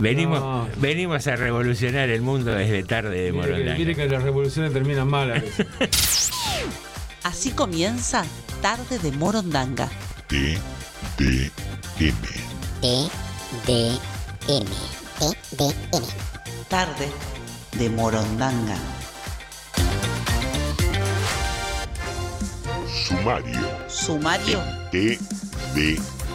Venimos, No. venimos a revolucionar el mundo desde tarde de Morondanga. mire que las revoluciones terminan mal a veces. Así comienza Tarde de Morondanga. T, D, M. T, D, M. T, D, M. Tarde de Morondanga. Sumario. Sumario T, D, M.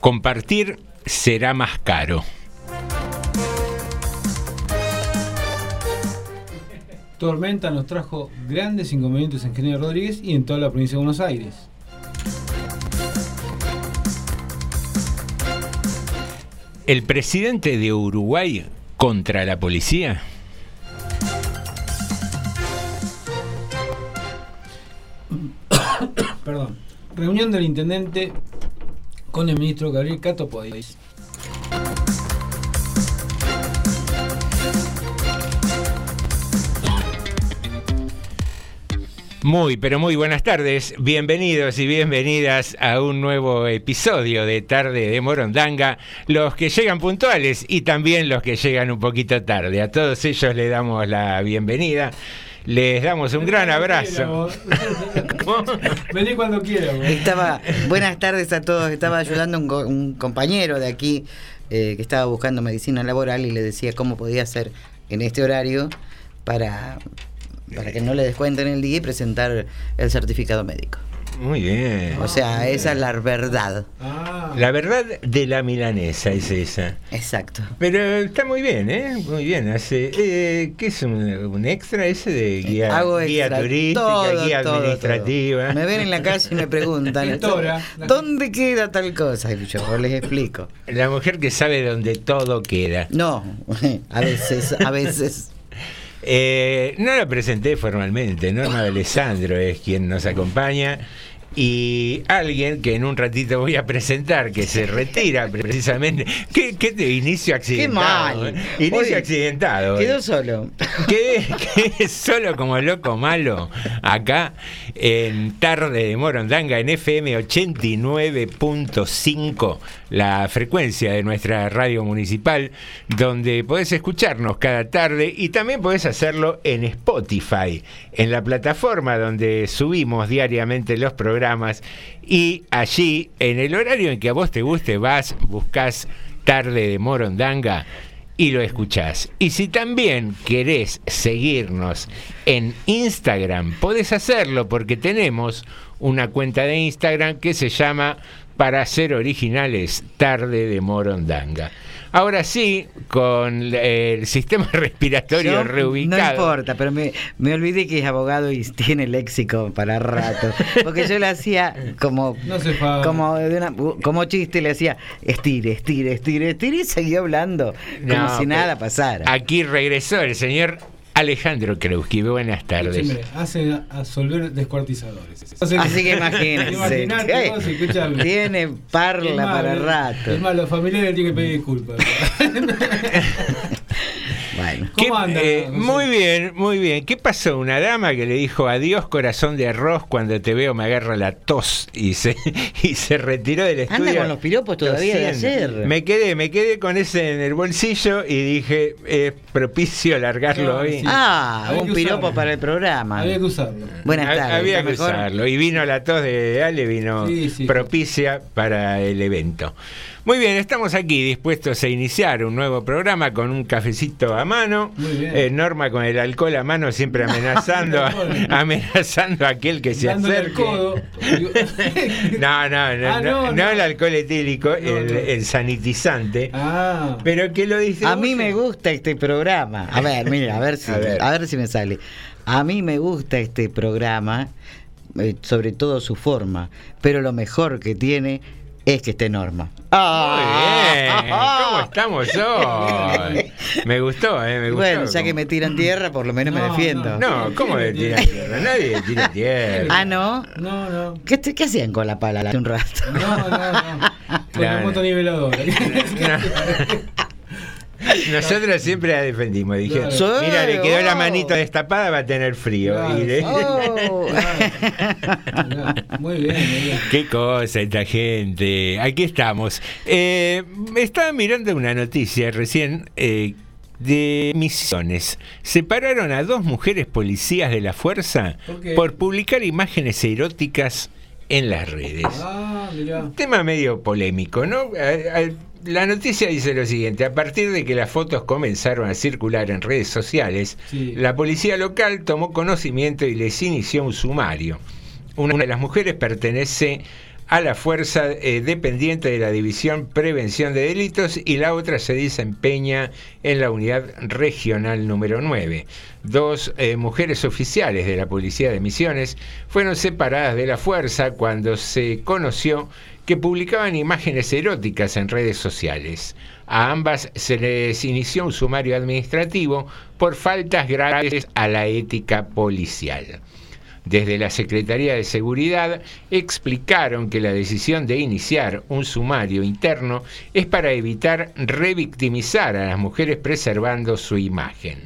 Compartir será más caro. Tormenta nos trajo grandes inconvenientes en General Rodríguez y en toda la provincia de Buenos Aires. El presidente de Uruguay contra la policía. Perdón. Reunión del intendente con el ministro Gabriel Cato Podés. Muy, pero muy buenas tardes. Bienvenidos y bienvenidas a un nuevo episodio de Tarde de Morondanga. Los que llegan puntuales y también los que llegan un poquito tarde. A todos ellos les damos la bienvenida. Les damos un gran abrazo. Vení cuando quieras. Estaba, buenas tardes a todos, estaba ayudando un, co- un compañero de aquí eh, que estaba buscando medicina laboral y le decía cómo podía hacer en este horario para, para que no le descuenten el día y presentar el certificado médico. Muy bien. O sea, esa es la verdad. Ah, La verdad de la milanesa es esa. Exacto. Pero está muy bien, ¿eh? Muy bien. Hace, eh, ¿Qué es un, un extra ese de guía, Hago guía extra, turística, todo, guía todo, administrativa? todo. Me ven en la calle y me preguntan. ¿dónde queda tal cosa? Y yo les explico. La mujer que sabe dónde todo queda. No, a veces, a veces. Eh, no la presenté formalmente, Norma de Alessandro es quien nos acompaña y alguien que en un ratito voy a presentar, que se retira precisamente. ¿Qué, qué inicio accidentado? mal. eh? Inicio Hoy accidentado. Quedó eh. solo. Quedé, quedé solo como loco malo acá en Tarde de Morondanga en FM 89.5 la frecuencia de nuestra radio municipal, donde podés escucharnos cada tarde y también podés hacerlo en Spotify, en la plataforma donde subimos diariamente los programas y allí, en el horario en que a vos te guste, vas, buscas tarde de Morondanga y lo escuchás. Y si también querés seguirnos en Instagram, podés hacerlo porque tenemos una cuenta de Instagram que se llama Para ser originales, tarde de Morondanga. Ahora sí, con el sistema respiratorio Yo, reubicado. No importa, pero me, me olvidé que es abogado y tiene léxico para rato. Porque yo le hacía como, No como, de una- como chiste, le hacía estire, estire, estire, estire y seguía hablando como No, si nada pasara. Aquí regresó el señor Alejandro Kreuski. Buenas tardes. Escúcheme, hace absolver descuartizadores. Así que imagínense. Imaginate ¿qué? vos, escuchame. Tiene parla más, para rato. Es más, los familiares tienen que pedir disculpas. Bueno. ¿Qué- ¿Cómo anda? eh, muy bien, muy bien. ¿Qué pasó? Una dama que le dijo adiós corazón de arroz cuando te veo me agarra la tos y se, y se retiró del estudio. Anda con los piropos todavía de ayer. Me quedé, me quedé con ese en el bolsillo y dije, es propicio largarlo No, hoy. sí. Ah, Había un piropo usarlo. para el programa. Había que usarlo. Buenas Ha- tardes. Había ¿está que mejor? usarlo. Y vino la tos de Ale, vino Sí, sí. propicia para el evento. Muy bien, estamos aquí dispuestos a iniciar un nuevo programa con un cafecito a mano. Muy bien. Eh, Norma con el alcohol a mano, siempre amenazando, Alcohol. amenazando a aquel que se Dándole el acerque. codo. No, no, no, Ah, no, no, no no. el alcohol etílico, No, el, no. el sanitizante. Ah. Pero que lo dice. A mí me gusta este programa. A ver, mira, a ver si, A ver. a ver si me sale. A mí me gusta este programa, eh, sobre todo su forma, pero lo mejor que tiene es que esté Norma. Muy bien, ¿cómo estamos hoy? Me gustó, eh, me gustó. Bueno, ya que me tiran tierra, por lo menos me No, defiendo. No, ¿cómo le tiran tierra? Nadie tira tierra. Ah, ¿no? No, no. ¿Qué, te- qué hacían con la pala hace un rato? No, no, no. Con No, la no. Nosotros siempre la defendimos. Dije, Claro. mira, le quedó la Oh. manito destapada, va a tener frío. Claro. Y le- Oh. Muy bien, muy bien. Qué cosa esta gente. Aquí estamos. Eh, estaba mirando una noticia recién eh, de Misiones. Separaron a dos mujeres policías de la fuerza ¿Por publicar imágenes eróticas en las redes. Ah, mirá. Un tema medio polémico, ¿no? La noticia dice lo siguiente, a partir de que las fotos comenzaron a circular en redes sociales, Sí. la policía local tomó conocimiento y les inició un sumario. Una de las mujeres pertenece a la fuerza eh, dependiente de la División Prevención de Delitos y la otra se desempeña en la unidad regional número 9. Dos eh, mujeres oficiales de la Policía de Misiones fueron separadas de la fuerza cuando se conoció que publicaban imágenes eróticas en redes sociales. A ambas se les inició un sumario administrativo por faltas graves a la ética policial. Desde la Secretaría de Seguridad explicaron que la decisión de iniciar un sumario interno es para evitar revictimizar a las mujeres preservando su imagen.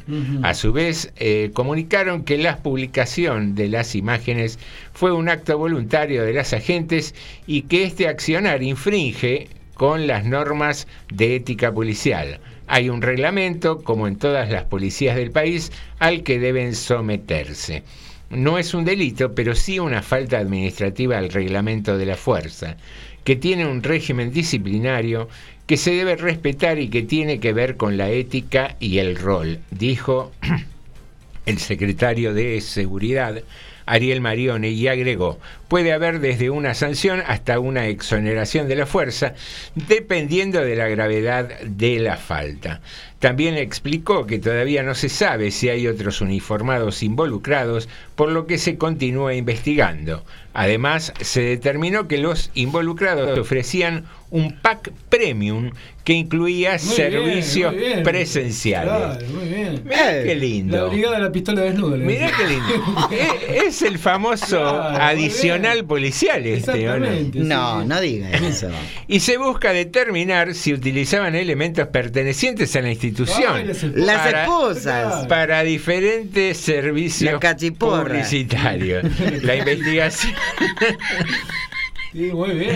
A su vez, eh, comunicaron que la publicación de las imágenes fue un acto voluntario de las agentes y que este accionar infringe con las normas de ética policial. Hay un reglamento, como en todas las policías del país, al que deben someterse. No es un delito, pero sí una falta administrativa al reglamento de la fuerza, que tiene un régimen disciplinario que se debe respetar y que tiene que ver con la ética y el rol, dijo el secretario de Seguridad, Ariel Marione, y agregó, puede haber desde una sanción hasta una exoneración de la fuerza, dependiendo de la gravedad de la falta. También explicó que todavía no se sabe si hay otros uniformados involucrados, por lo que se continúa investigando. Además, se determinó que los involucrados ofrecían un pack premium que incluía Muy bien, servicios muy bien. presenciales. Claro, muy bien. Mirá qué La lindo. brigada de la pistola desnuda. Mirá qué lindo. Eh, es el famoso Claro, adicional policial este, ¿o no? Sí, No, sí. no diga eso. Y se busca determinar si utilizaban elementos pertenecientes a la institución. Ay, las Para- esposas. para diferentes servicios La publicitarios. La investigación. Sí, muy bien.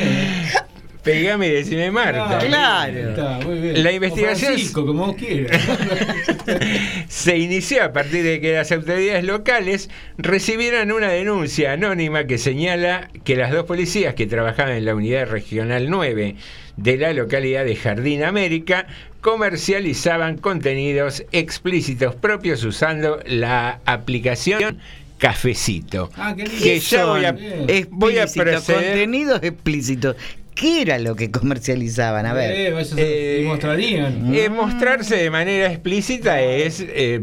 Pegame y decime Marta. Claro. Está, muy bien. La O investigación- Francisco, como vos quieras. Se inició a partir de que las autoridades locales recibieron una denuncia anónima que señala que las dos policías que trabajaban en la unidad regional 9 de la localidad de Jardín América comercializaban contenidos explícitos propios usando la aplicación Cafecito. Ah, qué lindo. Que ya voy a, voy a Explícito, proceder. contenidos explícitos. ¿Qué era lo que comercializaban? A ver. Eh, Eh, y mostrarían. Eh, mostrarse de manera explícita es eh,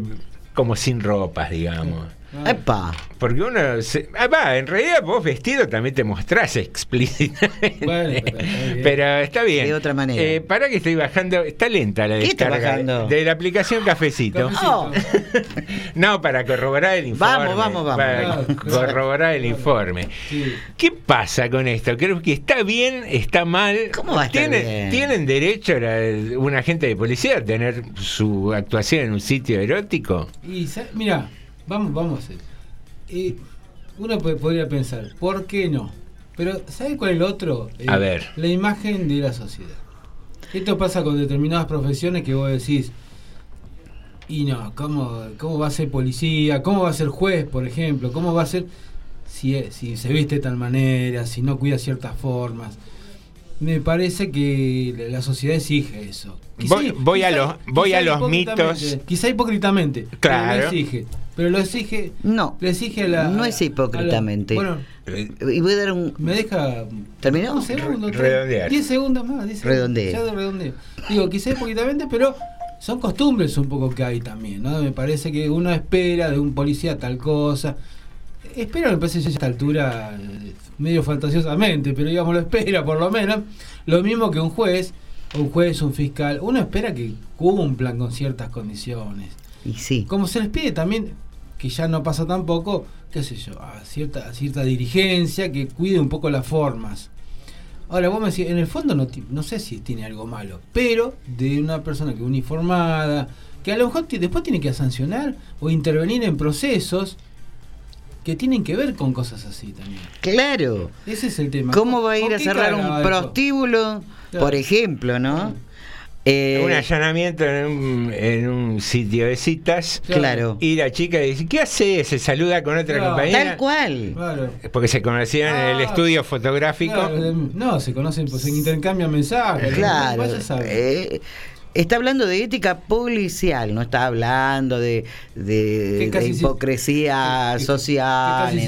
como sin ropas, digamos. Ah, Epa. Porque uno. Se, ah, va, en realidad vos vestido también te mostrás explícitamente. Bueno, pero está bien. Pero está bien. De otra manera. Eh, para que estoy bajando. Está lenta la ¿Qué está descarga bajando? de la aplicación Cafecito. No, para corroborar el informe. Vamos, vamos, vamos. Para corroborar el informe. Sí. ¿Qué pasa con esto? Creo que está bien, está mal. ¿Cómo va a estar ¿Tienen, bien? ¿Tienen derecho la- un agente de policía a tener su actuación en un sitio erótico? Y mira, vamos, vamos a hacer. Eh, uno po- podría pensar, ¿por qué no? Pero ¿sabe cuál es el otro? Eh, A ver. La imagen de la sociedad. Esto pasa con determinadas profesiones que vos decís, y no, ¿cómo, cómo va a ser policía? ¿Cómo va a ser juez, por ejemplo? ¿Cómo va a ser si, se viste de tal manera, si no cuida ciertas formas? Me parece que la- sociedad exige eso. Voy- voy a los- voy a los hipócritamente, mitos. Quizá hipócritamente. Claro. Pero exige. Pero lo exige. No. Exige a la. No es hipócritamente. la- bueno, Eh, Y voy a dar un. me deja. ¿Terminó? Un segundo, tres- Redondear. diez segundos más. diez segundos, Redondeo. ya de redondeo. Digo, quizá hipócritamente, pero son costumbres un poco que hay también, ¿no? Me parece que uno espera de un policía tal cosa. Espera, me parece a esta altura eh, medio fantasiosamente, pero digamos, lo espera por lo menos. Lo mismo que un juez, un juez, un fiscal. Uno espera que cumplan con ciertas condiciones. Y sí. Como se les pide también, que ya no pasa tampoco, qué sé yo, a cierta, a cierta dirigencia que cuide un poco las formas. Ahora, vos me decís, en el fondo no, sé si tiene algo malo, pero de una persona que uniformada, que a lo mejor después tiene que sancionar o intervenir en procesos que tienen que ver con cosas así también. Claro. Ese es el tema. ¿Cómo va a ¿Con ir a cerrar un prostíbulo, Claro. por ejemplo, no? Eh, un allanamiento en un, en un sitio de citas. claro. Y la chica dice, ¿qué hace? Se saluda con otra Claro. compañera. Tal cual. Claro. Porque se conocían en el Ah, estudio fotográfico. Claro, de- no, se conocen, pues se intercambian mensajes. Claro. Vaya a saber. eh, está hablando de ética policial, no está hablando de, de, si- hipocresía que- que- social. que casi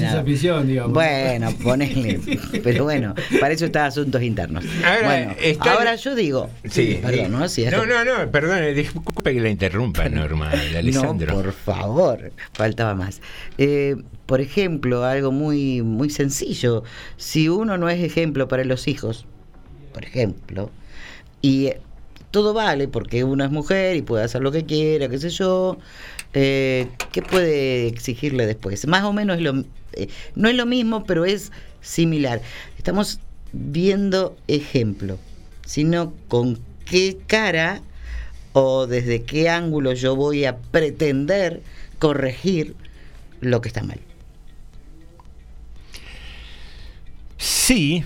digamos. Bueno, ponele. Pero bueno, para eso está asuntos internos. Ahora, bueno, está- ahora yo digo. Sí. Perdón, ¿no? Sí, no, no, no, perdón, disculpe que la interrumpa, Norma, Alessandro. No, por favor, faltaba más. Eh, por ejemplo, algo muy, muy sencillo. Si uno no es ejemplo para los hijos, por ejemplo, y eh, todo vale porque uno es mujer y puede hacer lo que quiera, qué sé yo, eh, ¿qué puede exigirle después? Más o menos es lo, eh, no es lo mismo, pero es similar. Estamos viendo ejemplo, sino con qué cara o desde qué ángulo yo voy a pretender corregir lo que está mal. Sí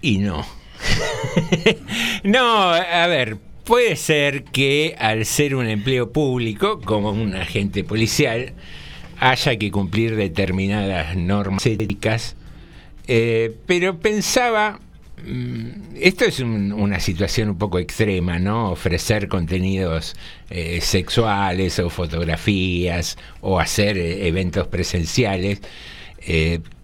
y no. no, a ver, puede ser que al ser un empleo público, como un agente policial, haya que cumplir determinadas normas éticas, eh, pero pensaba, mm, esto es un- una situación un poco extrema, ¿no? Ofrecer contenidos eh, sexuales o fotografías o hacer eh, eventos presenciales,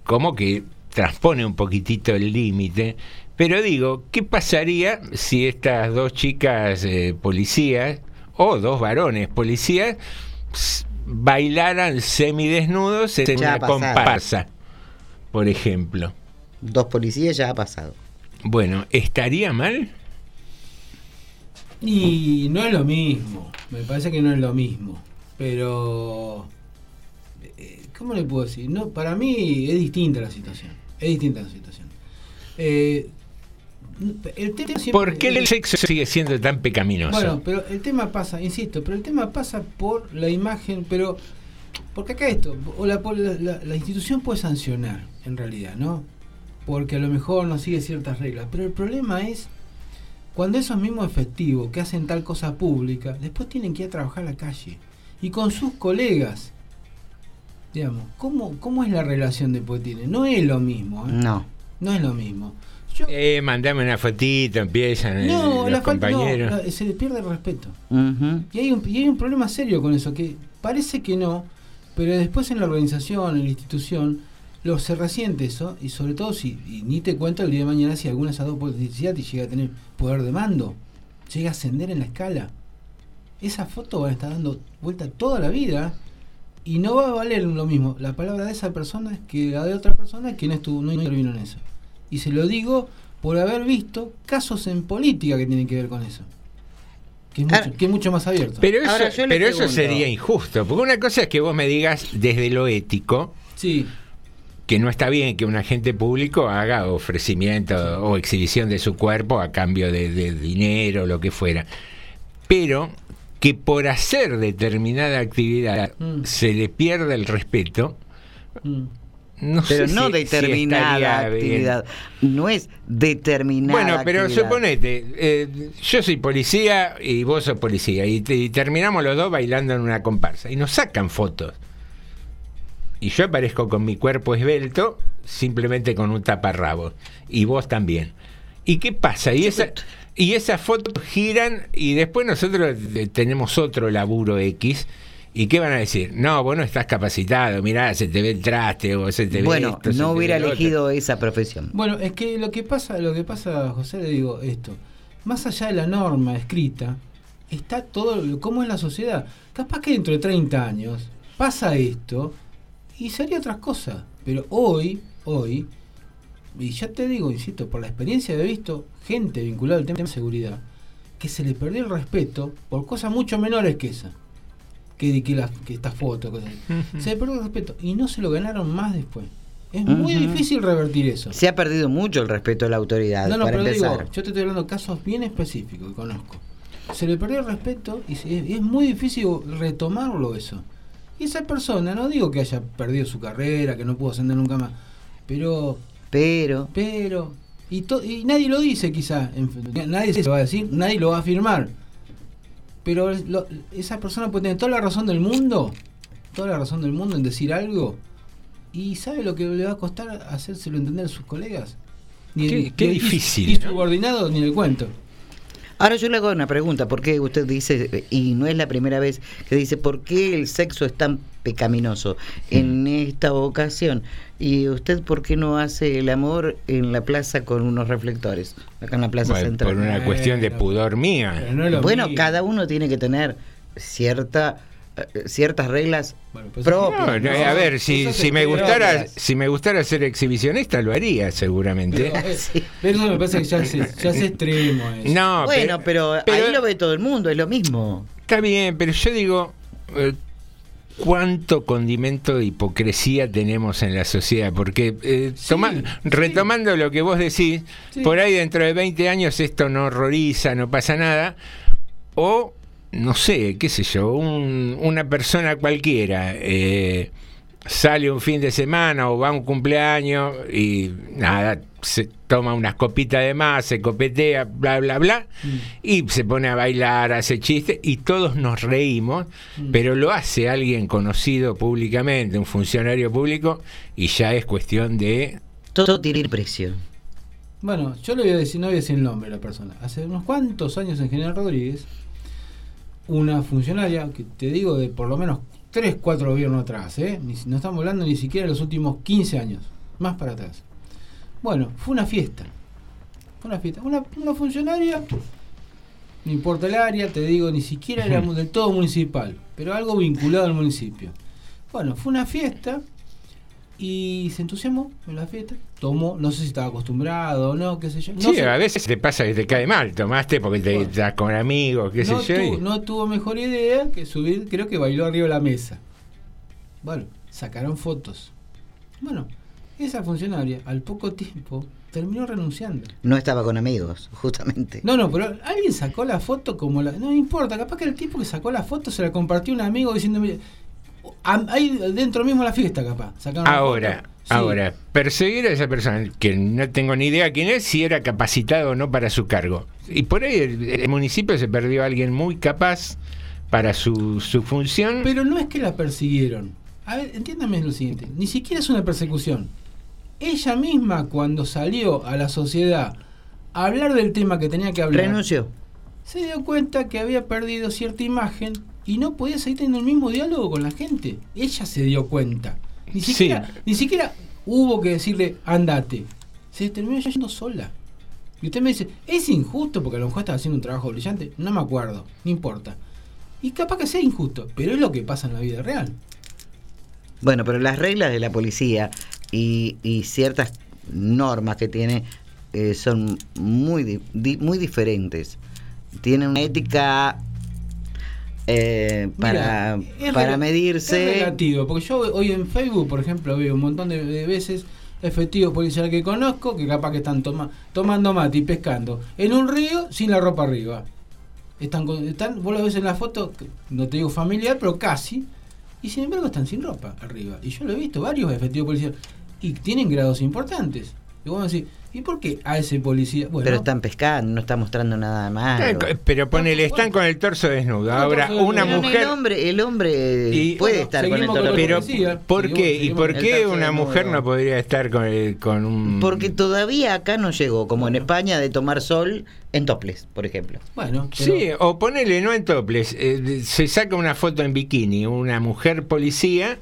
como que transpone un poquitito el límite. Pero digo, ¿qué pasaría si estas dos chicas eh, policías o dos varones policías bailaran semidesnudos en Ya una comparsa, por ejemplo? Dos policías ya ha pasado. Bueno, ¿estaría mal? Y no es lo mismo, me parece que no es lo mismo, pero eh, ¿cómo le puedo decir? No, para mí es distinta la situación, es distinta la situación. Eh, el tema siempre- ¿Por qué el sexo sigue siendo tan pecaminoso? Bueno, pero el tema pasa, insisto, pero el tema pasa por la imagen, pero porque acá esto, o la, la, la- la institución puede sancionar, en realidad, ¿no? Porque a lo mejor no sigue ciertas reglas, pero el problema es cuando esos mismos efectivos que hacen tal cosa pública, después tienen que ir a trabajar a la calle y con sus colegas. Digamos, ¿cómo, cómo es la relación después tiene? No es lo mismo. ¿eh? No. No es lo mismo. Eh, mandame una fotito, empiezan eh, No, los no, compañeros. la- se le pierde el respeto. Y hay, un, y hay un problema serio con eso, que parece que no, pero después en la organización, en la institución, lo se resiente eso, y sobre todo si, y ni te cuento el día de mañana si alguna de esas dos publicidades te llega a tener poder de mando, llega a ascender en la escala. Esa foto va a estar dando vuelta toda la vida y no va a valer lo mismo la palabra de esa persona que la de otra persona que no estuvo, no intervino en eso. Y se lo digo por haber visto casos en política que tienen que ver con eso. Que es mucho, que es mucho más abierto. Pero eso, Ahora, eso sería injusto, porque una cosa es que vos me digas desde lo ético Sí, que no está bien que un agente público haga ofrecimiento o exhibición de su cuerpo a cambio de, de dinero o lo que fuera. Pero que por hacer determinada actividad Mm. se le pierda el respeto, mm. No Pero sé no si- si determinada bien. actividad. No es determinada Bueno, pero actividad. suponete, eh, yo soy policía y vos sos policía, y, te- y terminamos los dos bailando en una comparsa, y nos sacan fotos. Y yo aparezco con mi cuerpo esbelto, simplemente con un taparrabo, y vos también. ¿Y qué pasa? Y, esa, y esas fotos giran, y después nosotros eh, tenemos otro laburo X. ¿Y qué van a decir? No, vos no estás capacitado, mirá, se te ve el traste o se te ve Bueno, no hubiera ve lo otro". elegido esa profesión. Bueno, es que lo que pasa, lo que pasa, José, le digo esto, más allá de la norma escrita, está todo lo- cómo es la sociedad. Capaz que dentro de 30 años pasa esto y sería otras cosas. Pero hoy, hoy, y ya te digo, insisto, por la experiencia he visto gente vinculada al tema de seguridad, que se le perdió el respeto por cosas mucho menores que esa. Que, que, estas fotos, cosas así. Se le perdió el respeto y no se lo ganaron más después. Es muy difícil revertir eso. Se ha perdido mucho el respeto a la autoridad, No, no, para pero empezar. digo, yo te estoy hablando de casos bien específicos que conozco. Se le perdió el respeto y se- es, es muy difícil retomarlo eso. Y esa persona, no digo que haya perdido su carrera, que no pudo ascender nunca más, pero, Pero, pero, y, to- y nadie lo dice quizá, en- nadie se lo va a decir, nadie lo va a afirmar. Pero lo- esa persona puede tener toda la razón del mundo, toda la razón del mundo en decir algo, y ¿sabe lo que le va a costar hacérselo entender a sus colegas? Ni Qué- qué y- difícil, ¿no? subordinado ni el cuento. Ahora yo le hago una pregunta, ¿por qué usted dice, y no es la primera vez que dice, ¿por qué el sexo es tan pecaminoso en esta ocasión? ¿Y usted por qué no hace el amor en la plaza con unos reflectores? Acá en la plaza Bueno, central. por una cuestión de pudor mía. No Bueno, cada uno tiene que tener cierta eh, ciertas reglas Bueno, pues- propias. No, no, a ver, si, me gustara, si me gustara ser exhibicionista lo haría seguramente. Pero, eh, pero eso me parece que ya es, ya es extremo. eso. No, bueno, pero, pero- ahí lo ve todo el mundo, es lo mismo. está bien, pero yo digo eh, cuánto condimento de hipocresía tenemos en la sociedad, porque eh, toma- sí. retomando lo que vos decís, Sí. por ahí dentro de 20 años esto no horroriza, no pasa nada, o no sé, qué sé yo, un- una persona cualquiera eh, sale un fin de semana o va a un cumpleaños y nada, se toma unas copitas de más, se copetea, bla, bla, bla, y se pone a bailar, hace chistes y todos nos reímos, pero lo hace alguien conocido públicamente, un funcionario público, y ya es cuestión de... Todo tiene precio. Bueno, yo le voy a decir, no voy a decir el nombre de la persona. Hace unos cuantos años en General Rodríguez, una funcionaria, que te digo de por lo menos 3, 4 gobiernos atrás, ¿eh? Ni si- no estamos hablando ni siquiera de los últimos 15 años, más para atrás. Bueno, fue una fiesta. Fue una fiesta. Una, una funcionaria, no importa el área, te digo, ni siquiera era del todo municipal, pero algo vinculado al municipio. Bueno, fue una fiesta y se entusiasmó en la fiesta. Tomó, no sé si estaba acostumbrado o no, qué sé yo. No sí, sé. a veces te pasa que te cae mal, tomaste porque te Bueno. estás con amigos, qué no, sé yo. no tuvo mejor idea que subir, creo que bailó arriba de la mesa. Bueno, sacaron fotos. Bueno, esa funcionaria al poco tiempo terminó renunciando. No estaba con amigos, justamente. No, no, pero alguien sacó la foto como la... No importa, capaz que el tipo que sacó la foto se la compartió a un amigo a- ahí dentro mismo de la fiesta capaz. Ahora. Ahora, perseguir a esa persona, que no tengo ni idea quién es, si era capacitado o no para su cargo. Y por ahí el, el municipio se perdió a alguien muy capaz para su, su función. Pero no es que la persiguieron. A ver, entiéndame lo siguiente. Ni siquiera es una persecución. Ella misma, cuando salió a la sociedad a hablar del tema que tenía que hablar, Renunció. se dio cuenta que había perdido cierta imagen y no podía seguir teniendo el mismo diálogo con la gente. Ella se dio cuenta. Ni Sí. siquiera, ni siquiera hubo que decirle, andate. Se terminó yendo sola. Y usted me dice, es injusto porque a lo mejor estaba haciendo un trabajo brillante. No me acuerdo, no importa. Y capaz que sea injusto, pero es lo que pasa en la vida real. Bueno, pero las reglas de la policía y, y ciertas normas que tiene eh, son muy, di- muy diferentes. Tienen una ética eh, para, Mira, para medirse. Es relativo, porque yo hoy en Facebook, por ejemplo, veo un montón de, de veces efectivos policiales que conozco que capaz que están toma- tomando mate y pescando en un río sin la ropa arriba. Están, están vos lo ves en la foto, no te digo familiar, pero casi, y sin embargo están sin ropa arriba. Y yo lo he visto, varios efectivos policiales, y tienen grados importantes. Y vos decís, ¿y por qué a ese policía? Bueno, Pero están pescando, no está mostrando nada malo. Eh, Pero ponele, están con el torso desnudo. Ahora, torso desnudo. una Pero mujer. El hombre, el hombre Y- puede Bueno, estar con el torso con Pero, policía. ¿por qué? ¿Y por qué una desnudo. mujer no podría estar con, el- con un. Porque todavía acá no llegó, como en España, de tomar sol en toples, por ejemplo. Bueno, pero- Sí, o ponele, no en toples, eh, se saca una foto en bikini, una mujer policía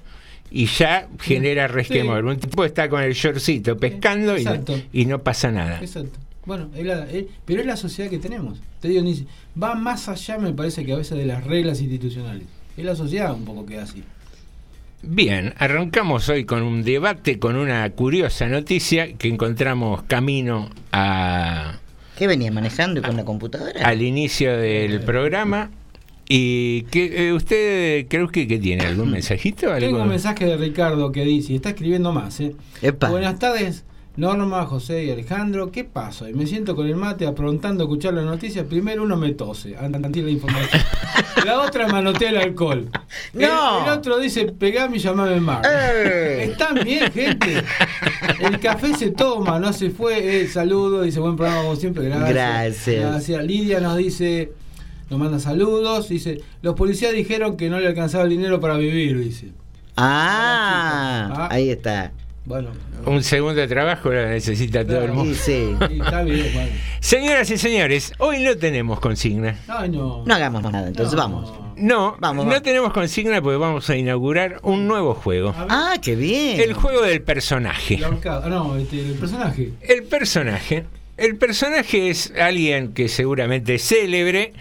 y ya genera resquemor. Un tipo está con el shortcito pescando y, y no pasa nada. Exacto. Bueno, es la- es- pero es la sociedad que tenemos. Te digo, ni- va más allá, me parece que a veces de las reglas institucionales. Es la sociedad un poco que así. Bien, arrancamos hoy con un debate, con una curiosa noticia que encontramos camino a, ¿Qué venía manejando y con la computadora? al inicio del programa. ¿Y que eh, usted creo que, que tiene algún mensajito? Tengo ¿Algo? un mensaje de Ricardo que dice, y está escribiendo más, ¿eh? Epa. Buenas tardes, Norma, José y Alejandro. ¿Qué pasa? Y me siento con el mate aprontando a escuchar las noticias. Primero uno me tose, antes la información. la otra manotea el alcohol. El- ¡No! El, otro dice, pegame y llamame Mar. ¡Eh! Están bien, gente. El café se toma, no se fue. Eh, saludos, dice buen programa como siempre. Gracias. Gracias. Gracias. Lidia nos dice, nos manda saludos. Dice, los policías dijeron que no le alcanzaba el dinero para vivir, dice. Ah, Ah. ahí está. Bueno, Un segundo de trabajo lo necesita todo el mundo. Sí. sí, está bien, bueno. Señoras y señores, hoy no tenemos consigna. Ay, no. No hagamos más nada, entonces No. vamos. No, Vamos, no vamos. tenemos consigna porque vamos a inaugurar un nuevo juego. Ah, qué bien. El juego del personaje. Ah, no, este, el personaje. El personaje. El personaje es alguien que seguramente es célebre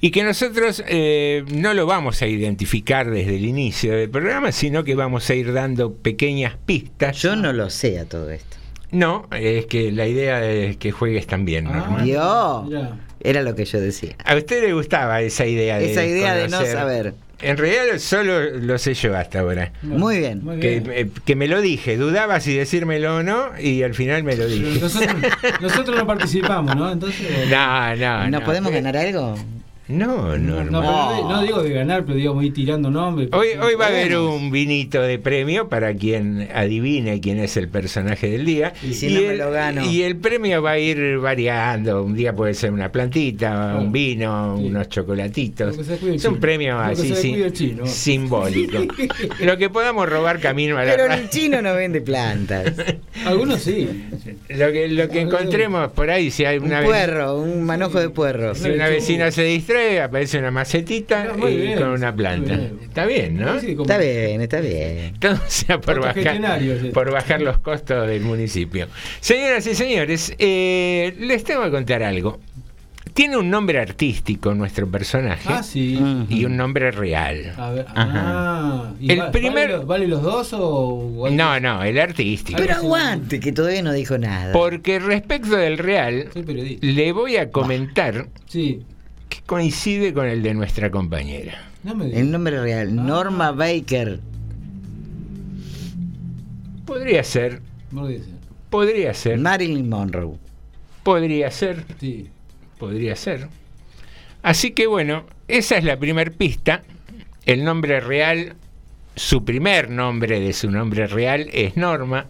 y que nosotros eh, no lo vamos a identificar desde el inicio del programa, sino que vamos a ir dando pequeñas pistas. Yo no lo sé a todo esto. No, es que la idea es que juegues también, Ah. Mirá. Era lo que yo decía. A usted le gustaba esa idea de Esa idea de no saber. En realidad solo lo sé yo hasta ahora. Bueno, Muy bien. Muy Que, bien. eh, que me lo dije, dudaba si decírmelo o no y al final me lo dije. nosotros, nosotros no participamos, ¿no? Entonces. No, no, ¿Nos no. podemos ganar algo? No, No, no, no, no, digo de ganar, pero digo, voy tirando nombres. Hoy, hoy va a haber un vinito de premio para quien adivine quién es el personaje del día. Y si no me el, lo gano. Y el premio va a ir variando. Un día puede ser una plantita, un vino, Sí. unos chocolatitos. Es un premio así sim- simbólico. Lo que podamos robar camino a la Pero el chino no vende plantas. Algunos sí. Lo que, lo que encontremos por ahí, si hay Un una vez- puerro, un manojo de puerro. Si una vecina se distrae, aparece una macetita y bien, con una planta. bien. Está bien, ¿no? Sí, Está bien, está bien. Todo sea por bajar, por bajar los costos del municipio. Señoras y señores, eh, les tengo que contar algo. Tiene un nombre artístico nuestro personaje Ah, sí. Y un nombre real. A ver, Ajá. ah, ¿y El va- primer- ¿vale, los- ¿Vale los dos o.? No, no, el artístico. Pero aguante, que todavía no dijo nada. Porque respecto del real, Soy periodista. le voy a comentar Sí. Coincide con el de nuestra compañera. No me digas. El nombre real, Norma Baker. Podría ser, No lo dice. podría ser, Marilyn Monroe. podría ser. Sí. Podría ser. Así que bueno, esa es la primer pista. El nombre real su primer nombre de su nombre real es Norma.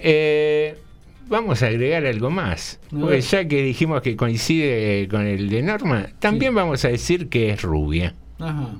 Eh, vamos a agregar algo más. Porque ya que dijimos que coincide con el de Norma, también vamos a decir que es rubia. Ajá.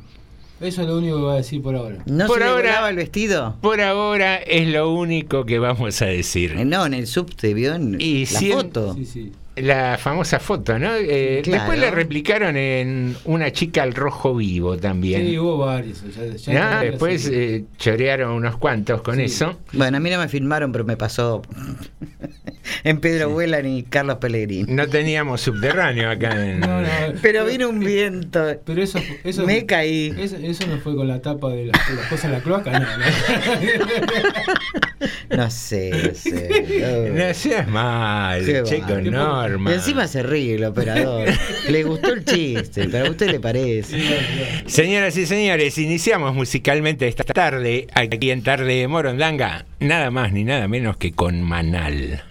Eso es lo único que voy a decir por ahora. ¿No Por se le ahora- volaba el vestido? Por ahora es lo único que vamos a decir. Eh, No, en el subte vio en Y la si en- foto. Sí, sí. La famosa foto, ¿no? Eh, Claro. Después la replicaron en Una chica al rojo vivo también. Sí, hubo varios. ya- ya ¿no? está, Después sí. eh, chorearon unos cuantos con Sí. eso. Bueno, a mí no me filmaron, pero me pasó en Pedro Huelan y Carlos Pellegrini. No teníamos subterráneo acá en... No, no, Pero vino un viento. Pero eso, eso Me caí. Eso, eso no fue con la tapa de las, cosas en la cloaca, no. no. No sé, no sé. No seas mal, Qué che, va. Y encima se ríe el operador. Le gustó el chiste, pero a usted le parece. Señoras y señores, iniciamos musicalmente esta tarde, aquí en Tarde de Morondanga, nada más ni nada menos que con Manal.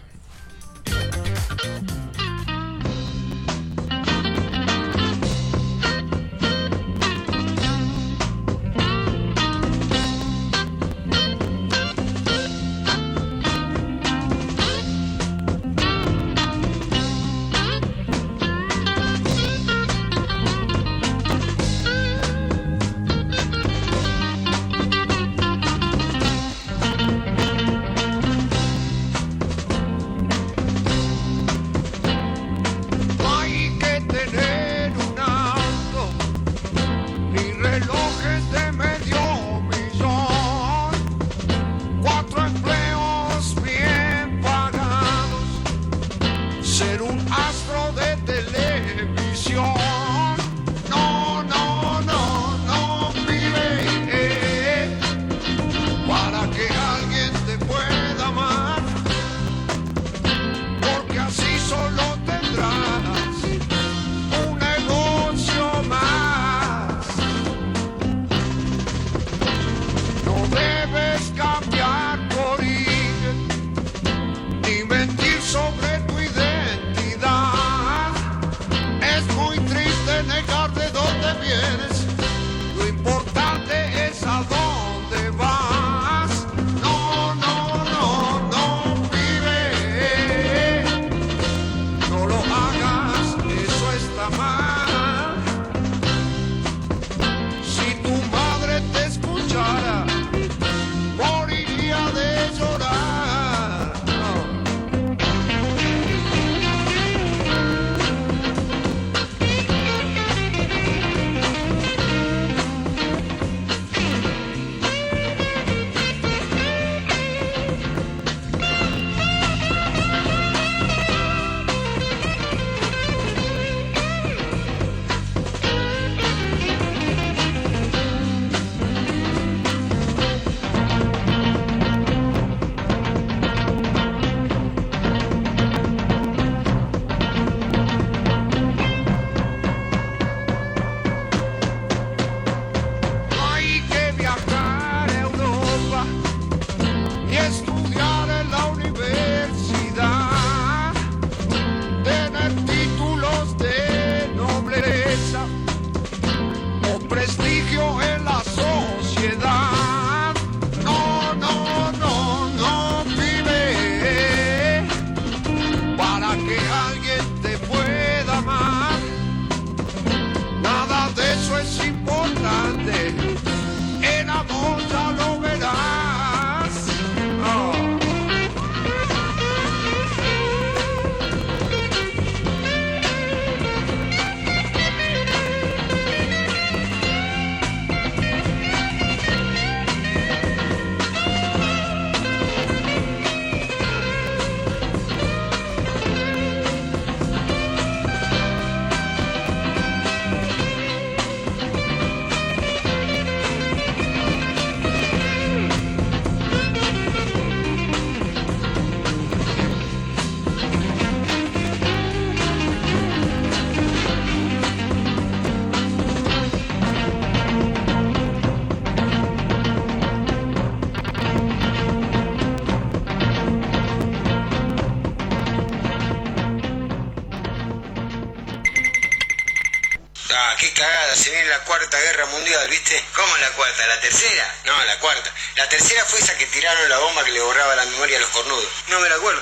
Guerra mundial, ¿viste? ¿Cómo la cuarta? ¿La tercera? No, la cuarta. La tercera fue esa que tiraron la bomba que le borraba la memoria a los cornudos. No me la acuerdo,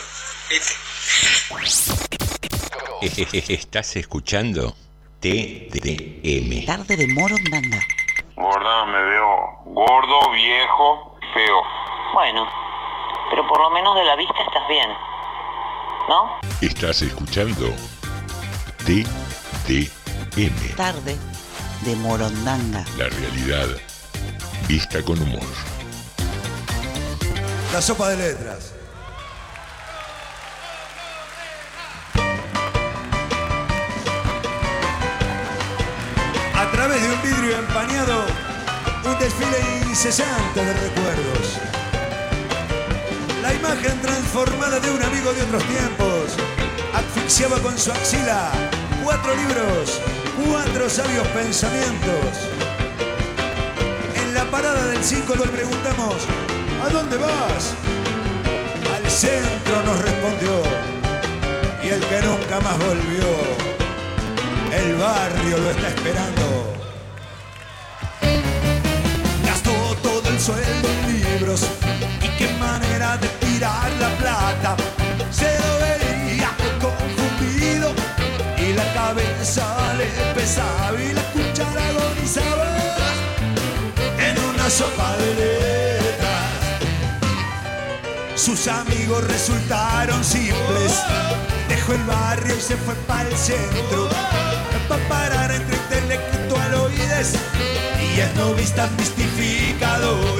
¿viste? Estás escuchando TDM. Tarde de Morondanga. Gorda, me veo gordo, viejo, feo. Bueno, pero por lo menos de la vista estás bien, ¿no? Estás escuchando TDM. Tarde de Morondanga. La realidad vista con humor. La sopa de letras. A través de un vidrio empañado, un desfile incesante de recuerdos. La imagen transformada de un amigo de otros tiempos asfixiaba con su axila cuatro libros, cuatro sabios pensamientos. En la parada del 5 le preguntamos, ¿a dónde vas? Al centro nos respondió, y el que nunca más volvió, el barrio lo está esperando. Gastó todo el sueldo y la cuchara agonizaba en una sopa de letras. Sus amigos resultaron simples. Dejó el barrio y se fue para el centro. Para parar entre intelectualoides y esnovistas mistificador.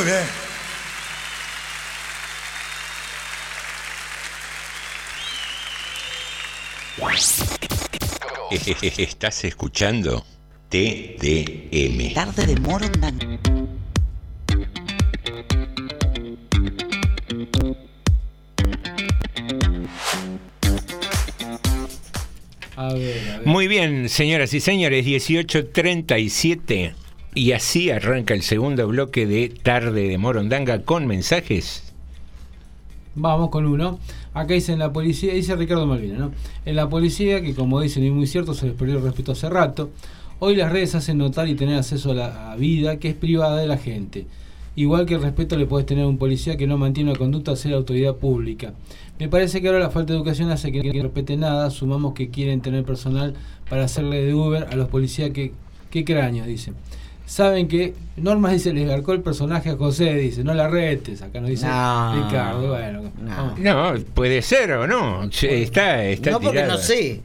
Muy bien. Estás escuchando TDM. Tarde de Morondanga. A ver, a ver. Muy bien, señoras y señores, 18.37 y así arranca el segundo bloque de Tarde de Morondanga con mensajes. Vamos con uno. Acá dice en la policía, dice Ricardo Malvina, ¿no? En la policía, que como dicen y muy cierto, se les perdió el respeto hace rato. Hoy las redes hacen notar y tener acceso a la vida que es privada de la gente. Igual que el respeto le puedes tener a un policía que no mantiene una conducta a ser autoridad pública. Me parece que ahora la falta de educación hace que no respete nada. Sumamos que quieren tener personal para hacerle de Uber a los policías que, que cráneos, dice. Saben que Norma dice, les garcó el personaje a José, dice, no la retes, acá nos dice No, Ricardo, bueno, no. No, puede ser o no. Está, está no porque tirado. no sé.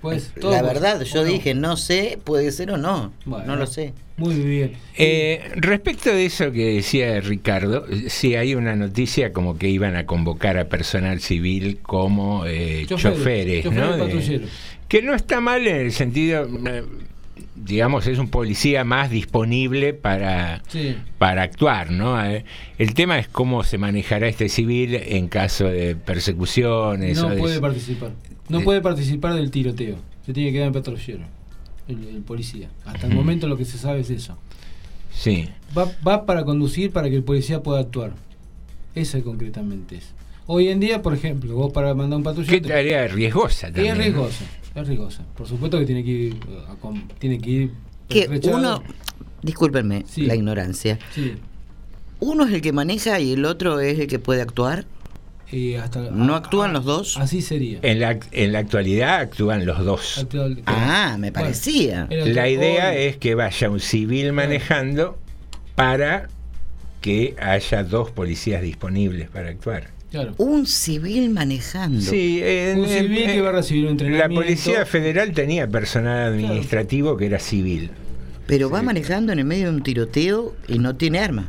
pues todo La verdad, yo no. dije, no sé, puede ser o no. Bueno. No lo sé. Muy bien. Eh, respecto de eso que decía Ricardo, sí hay una noticia como que iban a convocar a personal civil como eh, Choferes, choferes, choferes ¿no? De- patrulleros. que no está mal en el sentido, eh, digamos, es un policía más disponible para, Sí. para actuar, ¿no? Eh, El tema es cómo se manejará este civil en caso de persecuciones. o No de- puede participar. No puede participar del tiroteo. Se tiene que quedar en patrullero. El, el policía. Hasta el momento lo que se sabe es eso. Sí. Va, va para conducir para que el policía pueda actuar. Eso concretamente es. Hoy en día, por ejemplo, vos para mandar un patrullero. Qué te- tarea riesgosa también. es ¿no? riesgosa, es riesgosa. Por supuesto que tiene que ir, eh, tiene que ir Que uno, discúlpenme Sí. la ignorancia, Sí, uno es el que maneja y el otro es el que puede actuar. y hasta, ¿No a- actúan a- los dos? Así sería. En la, en la actualidad actúan los dos. Actual- Ah, me Bueno, parecía. era La idea hoy- es que vaya un civil manejando para que haya dos policías disponibles para actuar. Claro. Un civil manejando. Sí, en- Un civil en- que va a recibir un La entrenamiento. Policía Federal tenía personal administrativo que era civil. Pero va manejando en el medio de un tiroteo y no tiene arma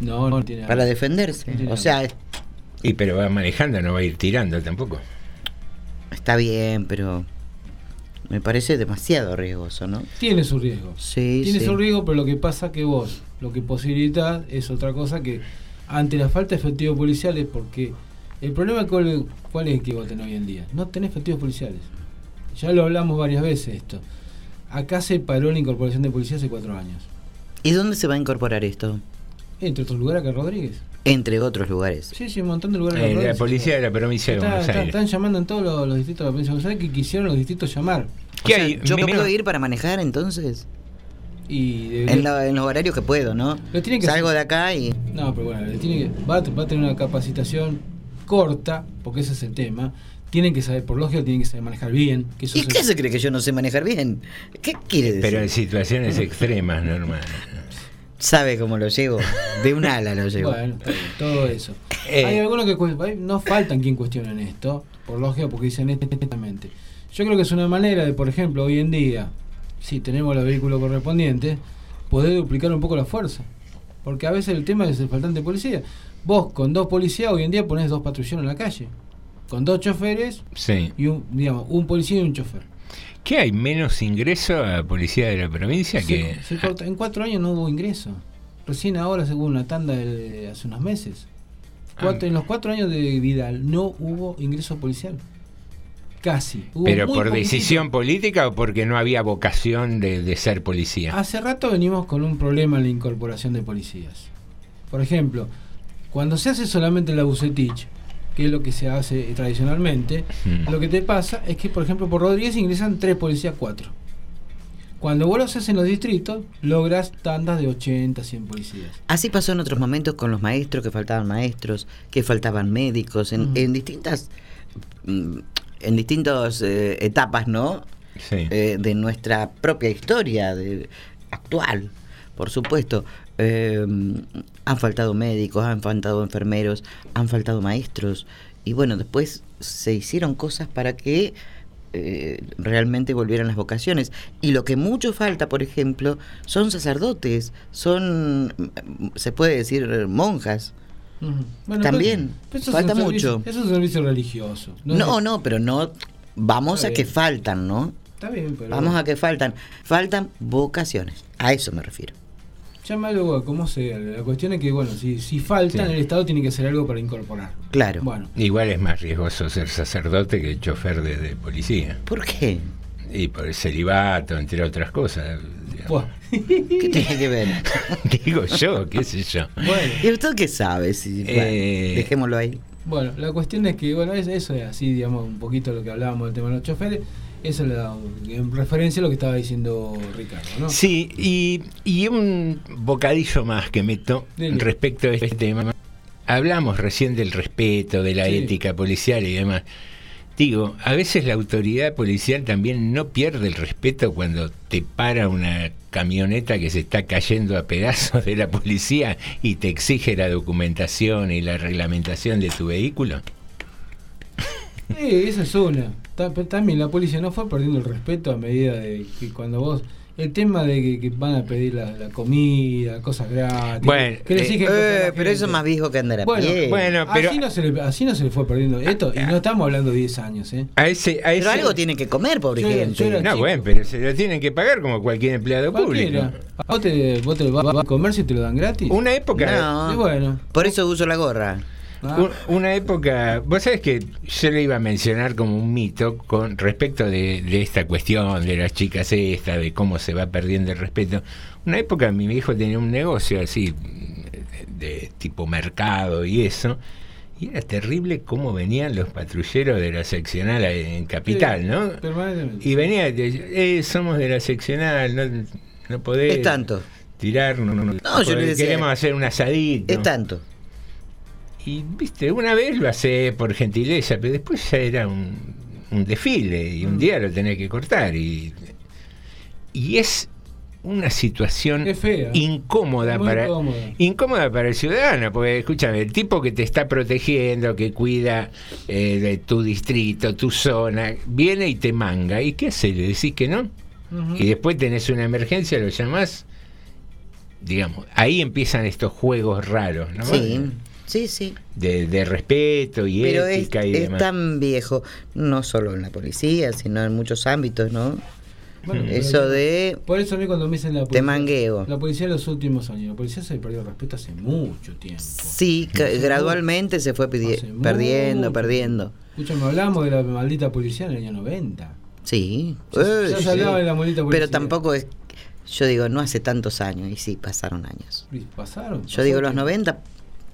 No, no tiene para arma. defenderse. No tiene O sea, es- Y pero va manejando, no va a ir tirando tampoco. está bien, pero me parece demasiado riesgoso, ¿no? Tiene su riesgo. Sí, Tiene sí. su riesgo, pero lo que pasa que vos, lo que posibilitas es otra cosa que ante la falta de efectivos policiales, porque el problema cuál, cuál es que vos tenés hoy en día. No tenés efectivos policiales. Ya lo hablamos varias veces esto. Acá se paró la incorporación de policía hace cuatro años. ¿Y dónde se va a incorporar esto? Entre otros lugares acá en Rodríguez. Entre otros lugares. Sí, sí, un montón de lugares Eh, la Rodríguez. policía de la provincia de Está- Buenos está- Aires. están llamando en todos los, los distritos de la provincia de Buenos Aires que quisieron los distritos llamar. O ¿Qué sea, hay? ¿Yo Me- puedo me- ir para manejar entonces? Y debería- En, la- en los horarios que puedo, ¿no? Lo tiene que Salgo hacer. de acá y... No, pero bueno, le tiene que, va, a- va a tener una capacitación corta, porque ese es el tema. Tienen que saber, por lógica, tienen que saber manejar bien. Que eso ¿Y qué se cree que yo no sé manejar bien? ¿Qué quiere decir? Pero en situaciones extremas, normal. Sabe cómo lo llevo. De un ala lo llevo. Bueno, todo eso. Eh. Hay algunos que no faltan quien cuestionen esto, por lógica, porque dicen netamente. Yo creo que es una manera de, por ejemplo, hoy en día, si tenemos los vehículos correspondientes, poder duplicar un poco la fuerza. Porque a veces el tema es el faltante de policía. Vos con dos policías hoy en día ponés dos patrulleros en la calle. Con dos choferes Sí. y un, digamos, un policía y un chofer. ¿Qué hay menos ingreso a la policía de la provincia Se- que se corta- en cuatro años no hubo ingreso. Recién ahora, según una tanda de hace unos meses. Cuatro- Ah. En los cuatro años de Vidal no hubo ingreso policial. Casi. Hubo pero por poquitito. decisión política o porque no había vocación de, de ser policía? Hace rato venimos con un problema en la incorporación de policías. Por ejemplo, cuando se hace solamente la bucetich, que es lo que se hace tradicionalmente, Mm. lo que te pasa es que, por ejemplo, por Rodríguez ingresan tres policías, cuatro. Cuando vos lo haces en los distritos, logras tandas de 80, 100 policías. Así pasó en otros momentos con los maestros, que faltaban maestros, que faltaban médicos, en distintas mm, en distintas eh, etapas, ¿no? Sí. Eh, de nuestra propia historia de, actual, por supuesto. Eh, han faltado médicos, han faltado enfermeros, han faltado maestros. Y bueno, después se hicieron cosas para que eh, realmente volvieran las vocaciones. Y lo que mucho falta, por ejemplo, son sacerdotes, son, mm, se puede decir, monjas. Bueno, También, pero- pero eso es falta servicio- mucho. Es un servicio religioso. No, es- no, pero no Vamos Está a que faltan, ¿no? Está bien, pero. Vamos a que faltan. Faltan vocaciones. A eso me refiero. Llámalo como sea. La cuestión es que, bueno, si, si faltan, Sí. el Estado tiene que hacer algo para incorporar. Claro. Bueno, Igual es más riesgoso ser sacerdote que chofer de, de policía. ¿Por qué? Y por el celibato, entre otras cosas. Buah. ¿Qué tiene que ver? Digo yo, qué sé yo. bueno, ¿Y usted qué sabe? Si, bueno, Eh, dejémoslo ahí. bueno, la cuestión es que, bueno, es- eso es así, digamos, un poquito lo que hablábamos del tema de los choferes. Eso es la- en referencia a lo que estaba diciendo Ricardo, ¿no? Sí, y, y un bocadillo más que meto Dele. respecto a este tema. Hablamos recién del respeto, de la Sí. ética policial y demás. Digo, a veces la autoridad policial también no pierde el respeto cuando te para una camioneta que se está cayendo a pedazos de la policía y te exige la documentación y la reglamentación de tu vehículo. Sí, esa es una. También la policía no fue perdiendo el respeto a medida de que cuando vos. El tema de que, que van a pedir la, la comida, cosas gratis. Bueno, eh, Eh, pero eso es más viejo que andar a Bueno, pie. bueno, pero- así, no se le, así no se le fue perdiendo esto. Y no estamos hablando de 10 años, ¿eh? A ese, a pero ese- algo tiene que comer, pobre Yo gente. yo No, chico. bueno, pero se lo tienen que pagar como cualquier empleado Cualquiera. público. ¿A ¿Vos te, vos te lo vas a comer si te lo dan gratis? Una época, No. Y bueno. Por eso uso la gorra. Ah, Un- Una época, vos sabés que yo le iba a mencionar como un mito con respecto de, de esta cuestión de las chicas esta, de cómo se va perdiendo el respeto. Una época mi hijo tenía un negocio así, de, de tipo mercado y eso, y era terrible cómo venían los patrulleros de la seccional en Capital, sí, ¿no? Y venía, eh, somos de la seccional, no, no podés Es tanto. tirar, no, no- No, yo le podés- decía- queremos hacer un asadito. Es tanto. Y viste, una vez lo hace por gentileza, pero después ya era un, un desfile y un día lo tenés que cortar. Y, y es una situación incómoda Muy para incómoda. incómoda para el ciudadano, porque escúchame, el tipo que te está protegiendo, que cuida eh, de tu distrito, tu zona, viene y te manga. ¿Y qué hace? ¿Le decís que no? Y después tenés una emergencia, lo llamás. Digamos, ahí empiezan estos juegos raros, ¿no? Sí, sí, sí. de, de respeto y Pero es, ética y es demás. tan viejo, no solo en la policía, sino en muchos ámbitos, ¿no? Bueno, Eso de Por eso a mí cuando me dicen la te policía. mangueo. La policía en los últimos años. La policía se perdió el respeto hace mucho tiempo. Sí, Hace gradualmente se fue perdiendo, mucho. perdiendo. Escúchame, hablamos de la maldita policía en el año 90. Sí. Ya- Eh, ya se sí. hablaba de la maldita policía. Pero tampoco es, yo digo, no hace tantos años, y sí, pasaron años. Y Pasaron. Yo digo, los pasaron 90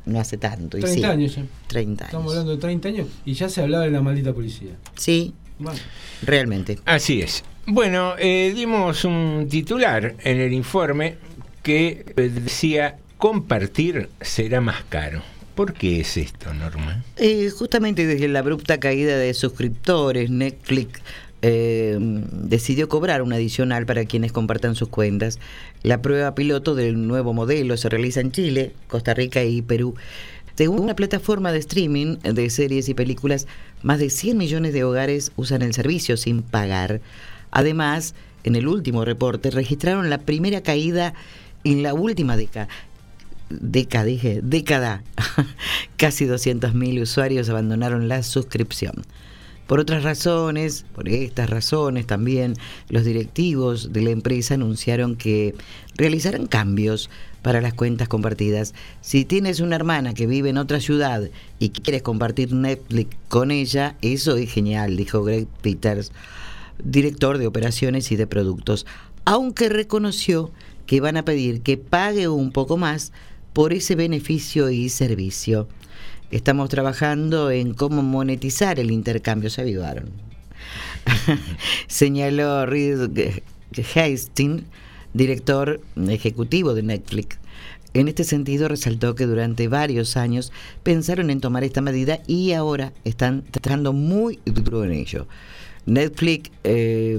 no hace tanto, y 30 sí. años ya. 30 Estamos años. hablando de 30 años y ya se hablaba de la maldita policía. Sí, Bueno, realmente. Así es. Bueno, eh, dimos un titular en el informe que decía compartir será más caro. ¿Por qué es esto, Norma? Eh, justamente desde la abrupta caída de suscriptores, Netflix eh, decidió cobrar un adicional para quienes compartan sus cuentas. La prueba piloto del nuevo modelo se realiza en Chile, Costa Rica y Perú. Según la plataforma de streaming de series y películas, más de 100 millones de hogares usan el servicio sin pagar. Además, en el último reporte registraron la primera caída en la última década década, dije, década, casi 200.000 usuarios abandonaron la suscripción. Por otras razones, por estas razones también, los directivos de la empresa anunciaron que realizarán cambios para las cuentas compartidas. Si tienes una hermana que vive en otra ciudad y quieres compartir Netflix con ella, eso es genial, dijo Greg Peters, director de operaciones y de productos, aunque reconoció que van a pedir que pague un poco más por ese beneficio y servicio. Estamos trabajando en cómo monetizar el intercambio, se avivaron. Señaló Reed Hastings, director ejecutivo de Netflix. En este sentido, resaltó que durante varios años pensaron en tomar esta medida y ahora están trabajando muy duro en ello. Netflix, eh,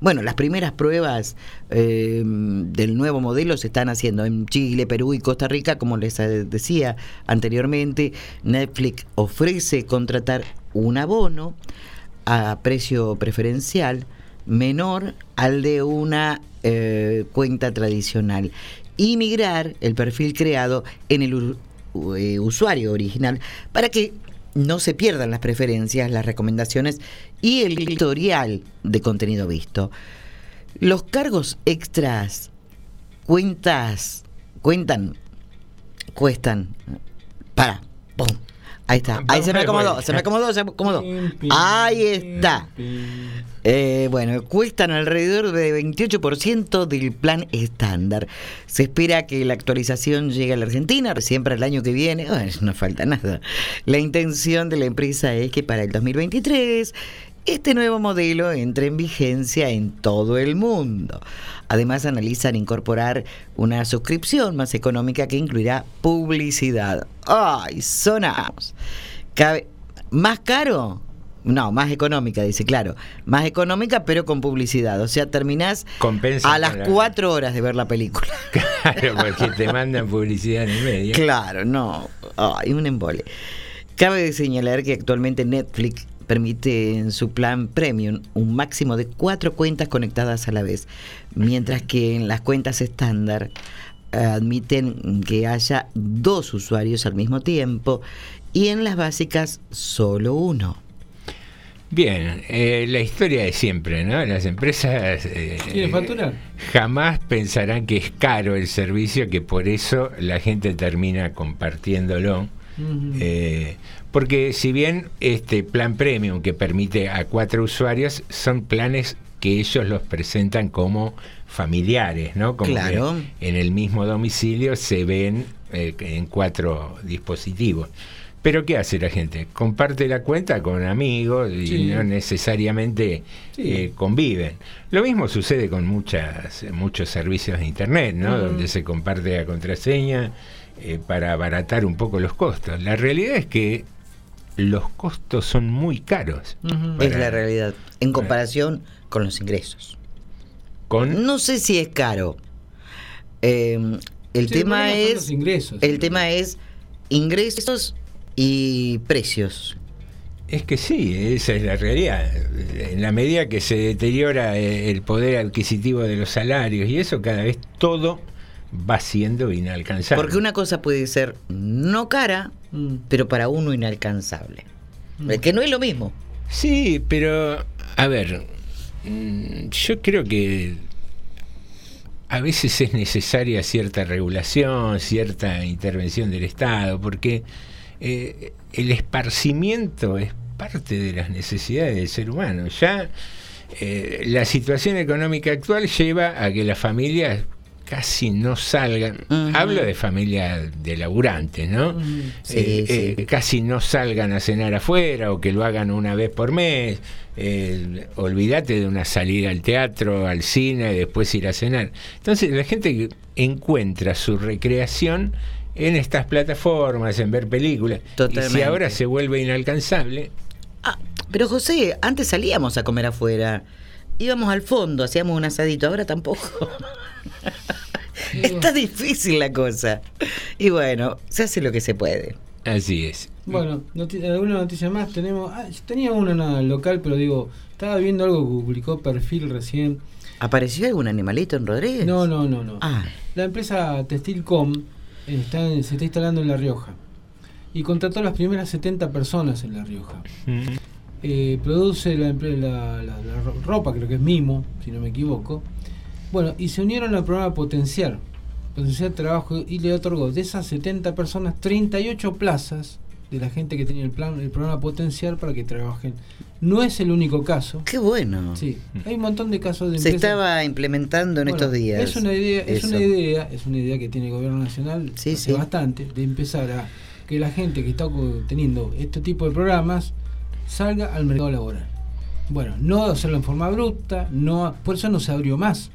bueno, las primeras pruebas eh, del nuevo modelo se están haciendo en Chile, Perú y Costa Rica, como les eh, decía anteriormente. Netflix ofrece contratar un abono a precio preferencial menor al de una eh, cuenta tradicional y migrar el perfil creado en el usuario original para que no se pierdan las preferencias, las recomendaciones y el historial de contenido visto. Los cargos extras, cuentas, cuentan, cuestan. Para, pum. Ahí está. Ahí se me acomodó, se me acomodó, se me acomodó. Ahí está. Eh, bueno, cuestan alrededor de 28% del plan estándar. Se espera que la actualización llegue a la Argentina recién para el año que viene. Bueno, no falta nada. La intención de la empresa es que para el 2023 este nuevo modelo entre en vigencia en todo el mundo. Además, analizan incorporar una suscripción más económica que incluirá publicidad. ¡Ay, sonamos! Cabe- ¿Más caro? No, más económica, dice, claro. Más económica, pero con publicidad. O sea, terminás Compensa a las la- cuatro horas de ver la película. Claro, porque te mandan publicidad en el medio. Claro, no. Ay, un embole. Cabe señalar que actualmente Netflix permite en su plan premium un máximo de cuatro cuentas conectadas a la vez, mientras que en las cuentas estándar eh, admiten que haya dos usuarios al mismo tiempo y en las básicas solo uno. Bien, eh, la historia de siempre, ¿no? Las empresas eh, jamás pensarán que es caro el servicio, que por eso la gente termina compartiéndolo. Eh, porque si bien este plan premium que permite a cuatro usuarios son planes que ellos los presentan como familiares, ¿no? Como Claro. que en el mismo domicilio se ven eh, en cuatro dispositivos. Pero ¿qué hace la gente? Comparte la cuenta con amigos y Sí. no necesariamente Sí. eh, conviven. Lo mismo sucede con muchas, muchos servicios de Internet, ¿no? Donde se comparte la contraseña eh, para abaratar un poco los costos. La realidad es que los costos son muy caros. Es Para- la realidad, en comparación con los ingresos. Con No sé si es caro. Eh, el Sí, tema el es los ingresos. el tema es ingresos y precios. Es que sí, esa es la realidad. En la medida que se deteriora el poder adquisitivo de los salarios y eso, cada vez todo va siendo inalcanzable. Porque una cosa puede ser no cara, Mm. pero para uno inalcanzable. Mm. Que no es lo mismo. Sí, pero a ver, mm, yo creo que a veces es necesaria cierta regulación, cierta intervención del Estado, porque eh, el esparcimiento es parte de las necesidades del ser humano. Ya eh, la situación económica actual lleva a que las familias casi no salgan. Ujú. Hablo de familias de laburantes, ¿no? Sí, Eh, sí. eh, casi no salgan a cenar afuera o que lo hagan una vez por mes. Eh, olvídate de una salida al teatro, al cine y después ir a cenar. Entonces la gente encuentra su recreación en estas plataformas, en ver películas. Y si Totalmente. ahora se vuelve inalcanzable, Ah, pero José, antes salíamos a comer afuera. Íbamos al fondo, hacíamos un asadito, ahora tampoco. Está difícil la cosa. Y bueno, se hace lo que se puede. así es. Bueno, noti- alguna noticia más tenemos. Ah, yo tenía una nada, local, pero digo, estaba viendo algo que publicó Perfil recién. ¿Apareció algún animalito en Rodríguez? No, no, no, no. Ah, La empresa Textilcom está en- se está instalando en La Rioja y contrató a las primeras 70 personas en La Rioja. Eh, produce la, la- la- la ro- ropa, creo que es Mimo, si no me equivoco. Bueno, y se unieron al programa Potenciar. Potenciar Trabajo y le otorgó de esas 70 personas 38 plazas de la gente que tenía el plan el programa Potenciar para que trabajen. No es el único caso. qué bueno. Sí, hay un montón de casos de Se empresas- estaba implementando en bueno, estos días. Es una idea, es una idea, es una idea que tiene el gobierno nacional Sí, hace sí. bastante de empezar a que la gente que está teniendo este tipo de programas salga al mercado laboral. Bueno, no hacerlo en forma bruta, no, por eso no se abrió más.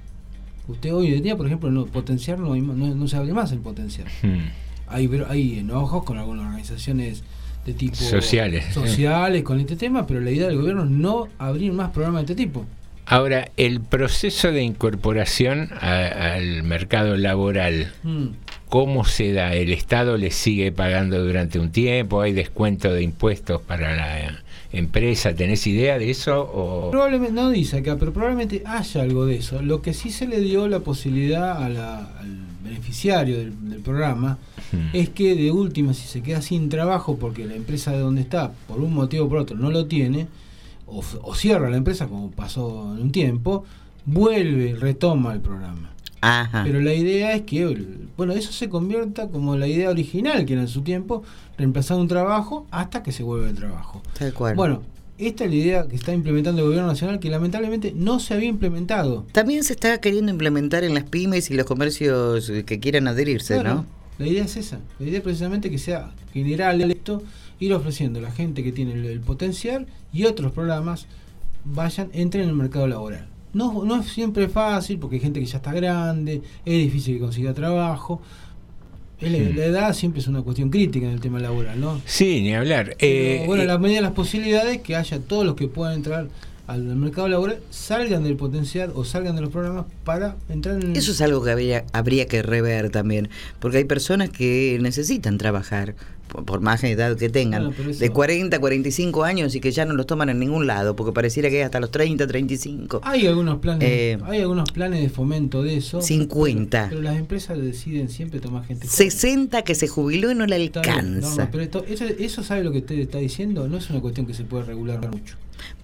Usted hoy en día, por ejemplo, no potenciar no, no, no se abre más el potenciar. Hmm. Hay, enojos con algunas organizaciones de tipo Sociales. sociales con este tema, pero la idea del gobierno es no abrir más programas de este tipo. Ahora, el proceso de incorporación a- al mercado laboral, Mm. ¿cómo se da? ¿El Estado le sigue pagando durante un tiempo? ¿Hay descuento de impuestos para la empresa? ¿Tenés idea de eso? O... Probablemente, no dice acá, pero probablemente haya algo de eso. Lo que sí se le dio la posibilidad a la- al beneficiario del, del programa, Hmm. es que de última, si se queda sin trabajo porque la empresa de donde está, por un motivo o por otro, no lo tiene, o, o cierra la empresa, como pasó en un tiempo, vuelve, retoma el programa. Ajá. Pero la idea es que, bueno, eso se convierta como la idea original, que era en su tiempo, reemplazar un trabajo hasta que se vuelve el trabajo. Tal cual. Bueno, esta es la idea que está implementando el gobierno nacional, que lamentablemente no se había implementado. También se está queriendo implementar en las pymes y los comercios que quieran adherirse, Claro, ¿no? La idea es esa. La idea es precisamente que sea general esto, ir ofreciendo a la gente que tiene el, el potencial y otros programas vayan, entren en el mercado laboral. No, no es siempre fácil porque hay gente que ya está grande, es difícil que consiga trabajo. La, Hmm. la edad siempre es una cuestión crítica en el tema laboral, ¿no? Sí, ni hablar. Pero, Eh, bueno, eh, la medida de las posibilidades que haya todos los que puedan entrar al mercado laboral salgan del potencial o salgan de los programas para entrar en Eso es algo que habría, habría que rever también, porque hay personas que necesitan trabajar, por, más edad que tengan, Bueno, eso- de 40 a 45 años y que ya no los toman en ningún lado, porque pareciera que es hasta los 30, 35. Hay algunos planes, Eh, hay algunos planes de fomento de eso. 50. Pero, pero las empresas deciden siempre tomar gente. joven. 60 que se jubiló y no le bien, alcanza. no, pero esto- eso, eso sabe lo que usted está diciendo, no es una cuestión que se puede regular mucho.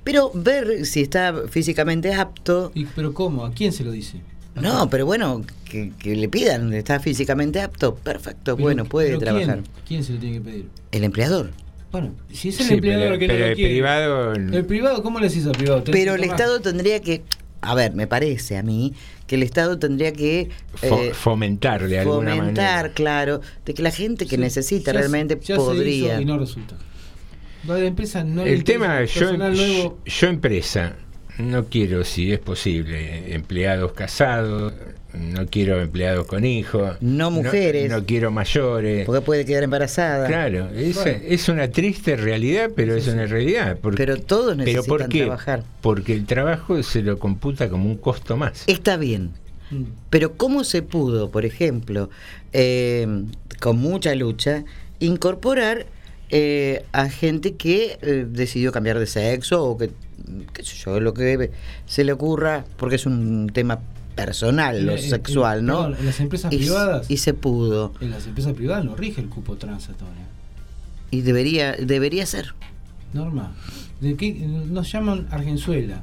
Pero ver si está físicamente apto. Y, pero ¿cómo? ¿A quién se lo dice? No, pero bueno, que, que le pidan, está físicamente apto, perfecto, Pero- bueno, puede pero trabajar. ¿quién, quién se lo tiene que pedir? El empleador. Bueno, si es el Sí, empleador pero- que no pero lo el quiere. privado- El privado, ¿cómo le decís al privado? Pero el. Estado tendría que, a ver, me parece a mí que el Estado tendría que eh, fomentar de alguna fomentar, manera. claro, de que la gente que Sí, necesita ya se- realmente ya se podría. hizo y no resulta. Va de la empresa no El tema, yo, personal nuevo. yo empresa, no quiero, si es posible, empleados casados, no quiero empleados con hijos. No mujeres. No, quiero mayores. Porque puede quedar embarazada. Claro, es, Bueno. es una triste realidad, pero es una realidad. Porque, Pero todos ¿pero necesitan por qué? trabajar. Porque el trabajo se lo computa como un costo más. Está bien. Mm. Pero ¿cómo se pudo, por ejemplo, eh, con mucha lucha, incorporar eh, a gente que eh, decidió cambiar de sexo o que, qué sé yo, lo que se le ocurra, porque es un tema personal, lo sexual, ¿no? perdón, en las empresas y, privadas- Y se pudo. En las empresas privadas no rige el cupo trans. Y debería, debería ser. Norma, ¿de qué nos llaman Argenzuela?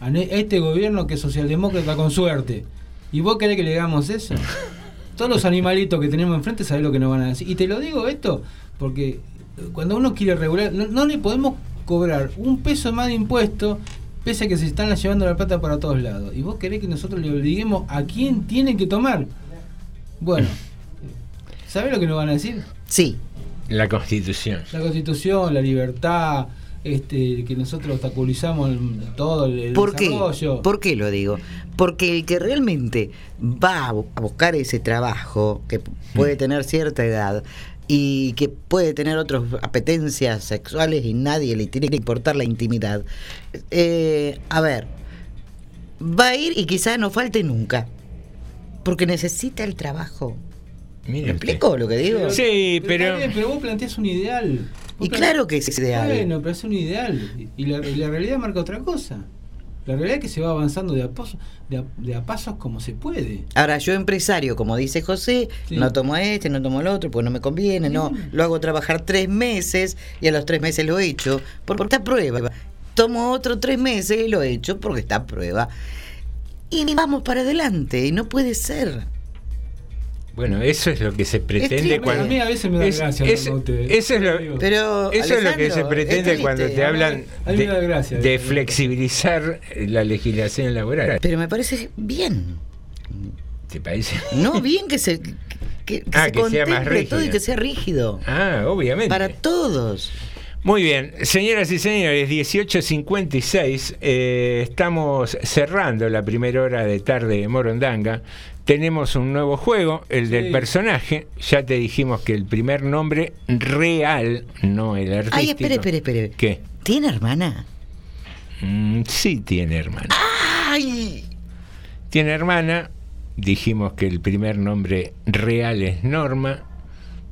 A este gobierno que es socialdemócrata con suerte. ¿Y vos querés que le hagamos eso? Todos los animalitos que tenemos enfrente sabés lo que nos van a decir. Y te lo digo esto porque cuando uno quiere regular, no, no le podemos cobrar un peso más de impuesto pese a que se están llevando la plata para todos lados. ¿Y vos querés que nosotros le obliguemos a quién tiene que tomar? Bueno, ¿sabés lo que nos van a decir? Sí. La constitución. La constitución, la libertad, este, que nosotros obstaculizamos todo el, el ¿Por qué? ¿Por qué lo digo? Porque el que realmente va a bu- a buscar ese trabajo, que puede tener cierta edad y que puede tener otras apetencias sexuales y nadie le tiene que importar la intimidad, eh, a ver, va a ir y quizás no falte nunca, porque necesita el trabajo. Mire ¿Me usted. explico lo que digo? Sí, pero... pero vos planteás un ideal. Vos Y claro que es ideal. Bueno, pero es un ideal. Y la, y la realidad marca otra cosa. La realidad es que se va avanzando de a, paso- de a, de a pasos como se puede. Ahora, yo empresario, como dice José, Sí. no tomo a este, no tomo al otro, pues no me conviene, no. Lo hago trabajar tres meses y a los tres meses lo echo porque está a prueba. Tomo otro tres meses y lo echo porque está a prueba. Y vamos para adelante, y no puede ser. Bueno, eso es lo que se pretende cuando... A mí a veces me da es- gracia es- hablar con usted. Eso es lo, Pero, eso es lo que se pretende cuando te hablan de, gracia. de flexibilizar la legislación laboral. Pero me parece bien. ¿Te parece? No, bien que se, que, que Ah, se que sea más contemple todo y rígido. que sea rígido. Ah, obviamente. Para todos. Muy bien, señoras y señores, 18.56, eh, estamos cerrando la primera hora de tarde de Morondanga. Tenemos un nuevo juego, el del Sí. personaje. Ya te dijimos que el primer nombre real, no el artístico. Ay, espere, espere, espere. ¿Qué? ¿Tiene hermana? Mm, sí tiene hermana. ¡Ay! Tiene hermana, dijimos que el primer nombre real es Norma,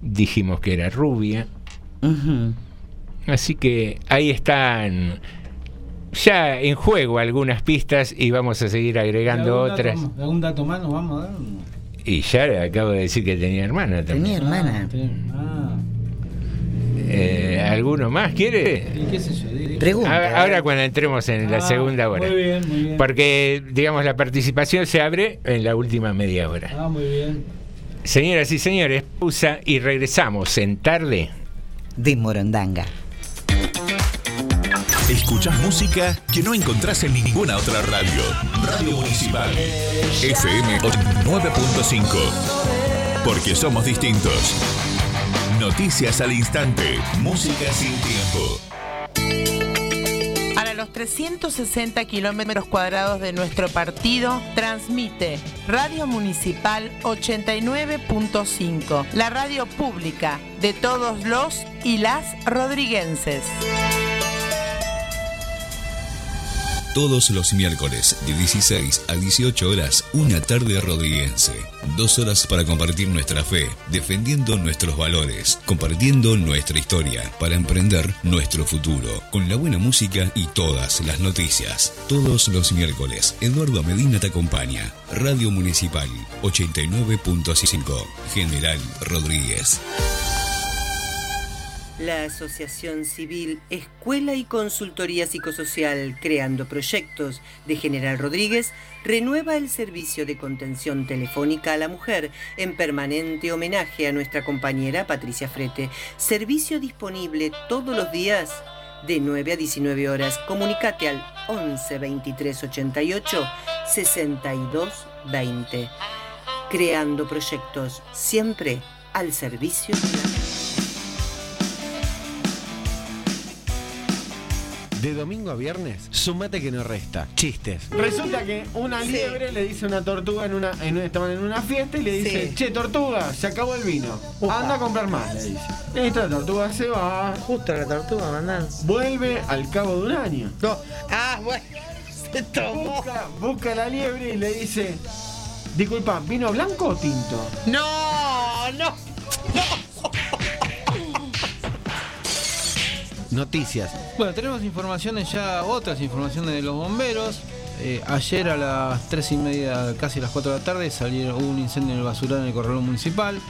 dijimos que era rubia. Así que ahí están ya en juego algunas pistas y vamos a seguir agregando ¿Algún dato otras. más- ¿Algún dato más nos vamos a dar? Y ya acabo de decir que tenía hermana también. Tenía hermana. Ah, Eh, ¿Alguno más quiere? y qué sé yo. Pregunta. A- Ahora cuando entremos en la Ah, segunda hora. Muy bien, muy bien. Porque, digamos, la participación se abre en la última media hora. Ah, muy bien. Señoras y señores, pausa y regresamos en tarde. De Morondanga. Escuchás música que no encontrás en ninguna otra radio. Radio Municipal. FM 9.5. Porque somos distintos. Noticias al instante. Música sin tiempo. Para los 360 kilómetros cuadrados de nuestro partido, transmite Radio Municipal 89.5, la radio pública de todos los y las rodriguenses. Todos los miércoles de 16 a 18 horas, una tarde rodriguense. Dos horas para compartir nuestra fe, defendiendo nuestros valores, compartiendo nuestra historia, para emprender nuestro futuro, con la buena música y todas las noticias. Todos los miércoles, Eduardo Medina te acompaña. Radio Municipal 89.5, General Rodríguez. La Asociación Civil Escuela y Consultoría Psicosocial Creando Proyectos de General Rodríguez renueva el servicio de contención telefónica a la mujer en permanente homenaje a nuestra compañera Patricia Frete. Servicio disponible todos los días de 9 a 19 horas. Comunicate al 11 23 88 62 20. Creando proyectos siempre al servicio de la De domingo a viernes, sumate que no resta. Chistes. Resulta que una liebre le dice a una tortuga en una, en una- estaban en una fiesta y le dice, Sí. che tortuga, se acabó el vino. Anda a comprar más, le dice. Esta tortuga se va. Justo la tortuga mandan. Vuelve al cabo de un año. Ah, bueno. Se tomó. Busca, busca a la liebre y le dice, disculpa, ¿vino blanco o tinto? No, no. Noticias. Bueno, tenemos informaciones ya, otras informaciones de los bomberos. Eh, ayer a las 3 y media, casi las 4 de la tarde, salieron, hubo un incendio en el basural en el corralón municipal.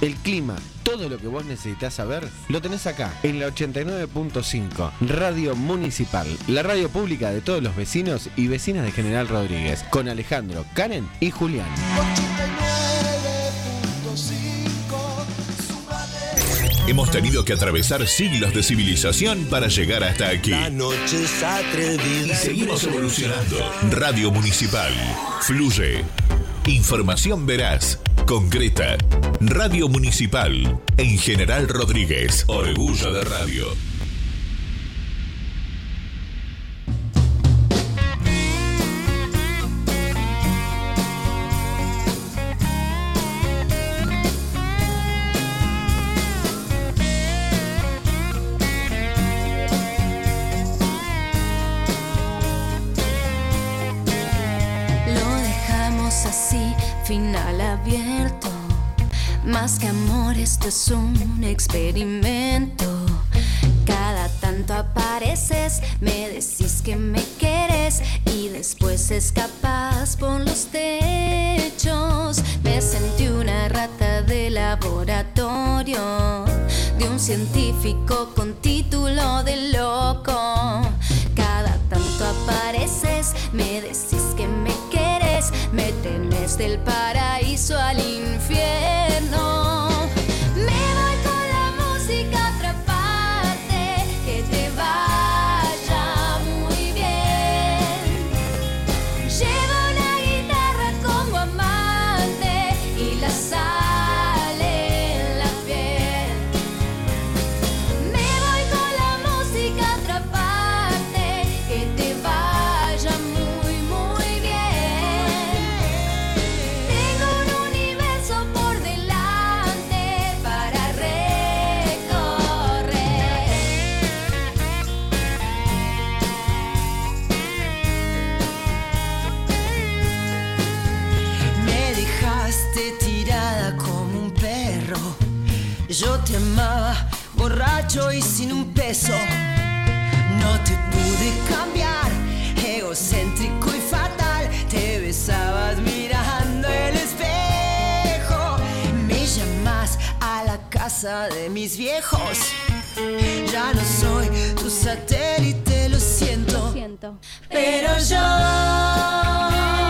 El clima, todo lo que vos necesitas saber, lo tenés acá, en la 89.5, Radio Municipal, la radio pública de todos los vecinos y vecinas de General Rodríguez, con Alejandro, Karen y Julián. Hemos tenido que atravesar siglos de civilización para llegar hasta aquí. Y seguimos evolucionando. Radio Municipal. Fluye. Información veraz. Concreta. Radio Municipal. En General Rodríguez. Orgullo de radio. Es un experimento. Cada tanto apareces, me decís que me quieres y después escapas por los techos. Me sentí una rata de laboratorio de un científico con título de loco. Cada tanto apareces, me decís que me quieres, me tenés del paraíso al infierno. Yo te amaba, borracho y sin un peso. No te pude cambiar, egocéntrico y fatal. Te besabas mirando el espejo. Me llamas a la casa de mis viejos. Ya no soy tu satélite, lo siento. Lo siento. Pero yo.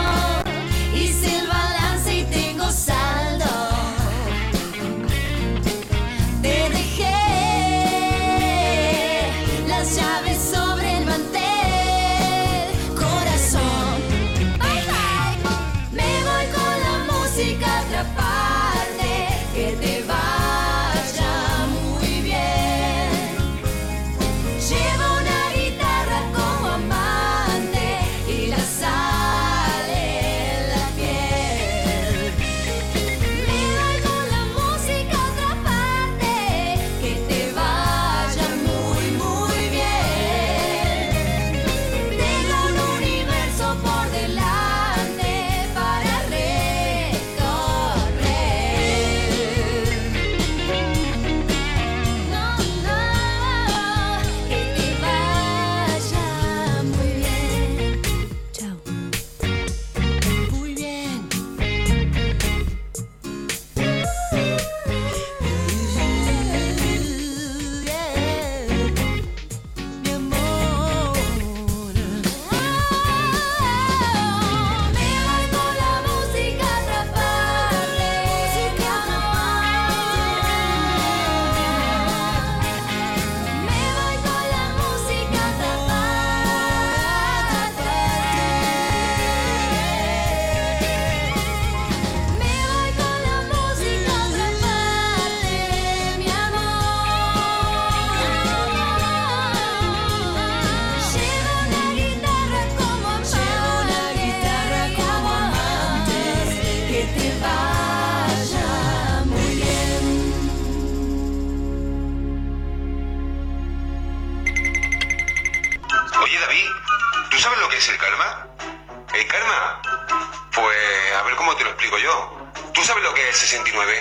69?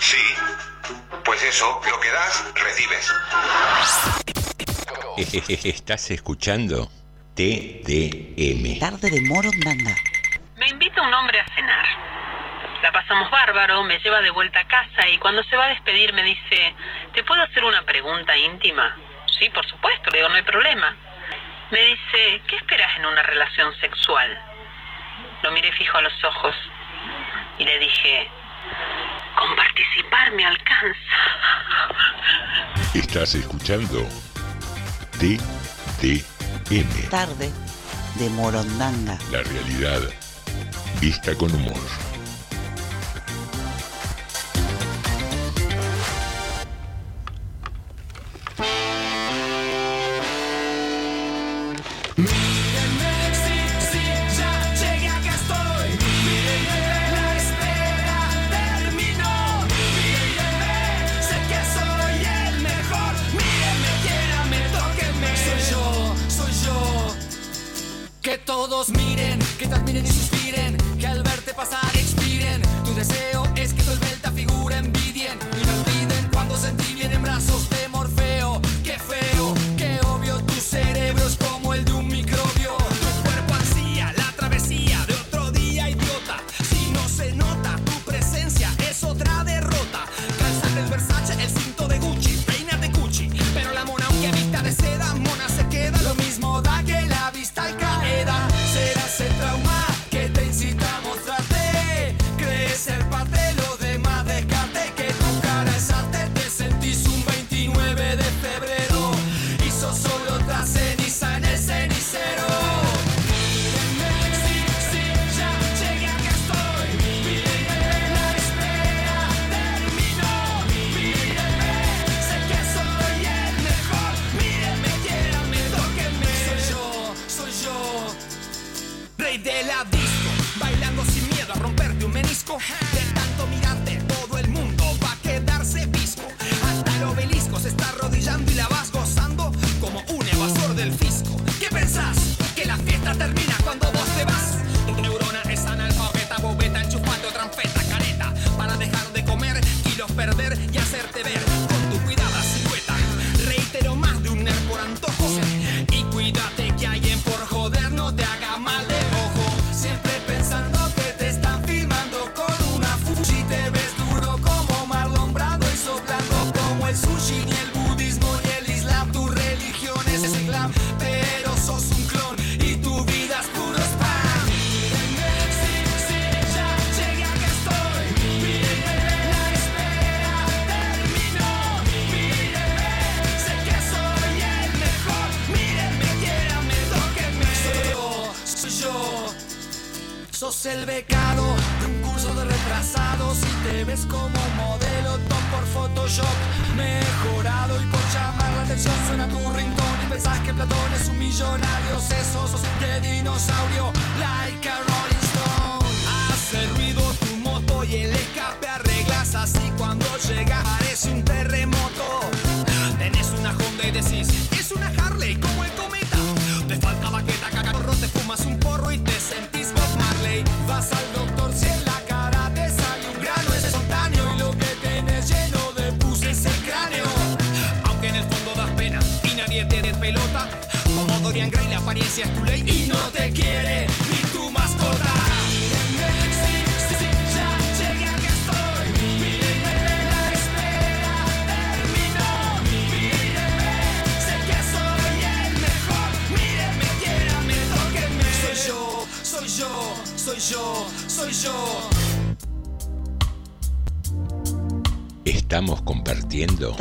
Sí. Pues eso, lo que das, recibes. ¿Estás escuchando? TDM. Tarde de Morondanga. Me invita un hombre a cenar. La pasamos bárbaro, me lleva de vuelta a casa y cuando se va a despedir me dice, ¿te puedo hacer una pregunta íntima? Sí, por supuesto, le digo, no hay problema. Me dice, ¿qué esperas en una relación sexual? Lo miré fijo a los ojos y le dije, con participar me alcanza. Estás escuchando TDM. Tarde de Morondanga. La realidad vista con humor.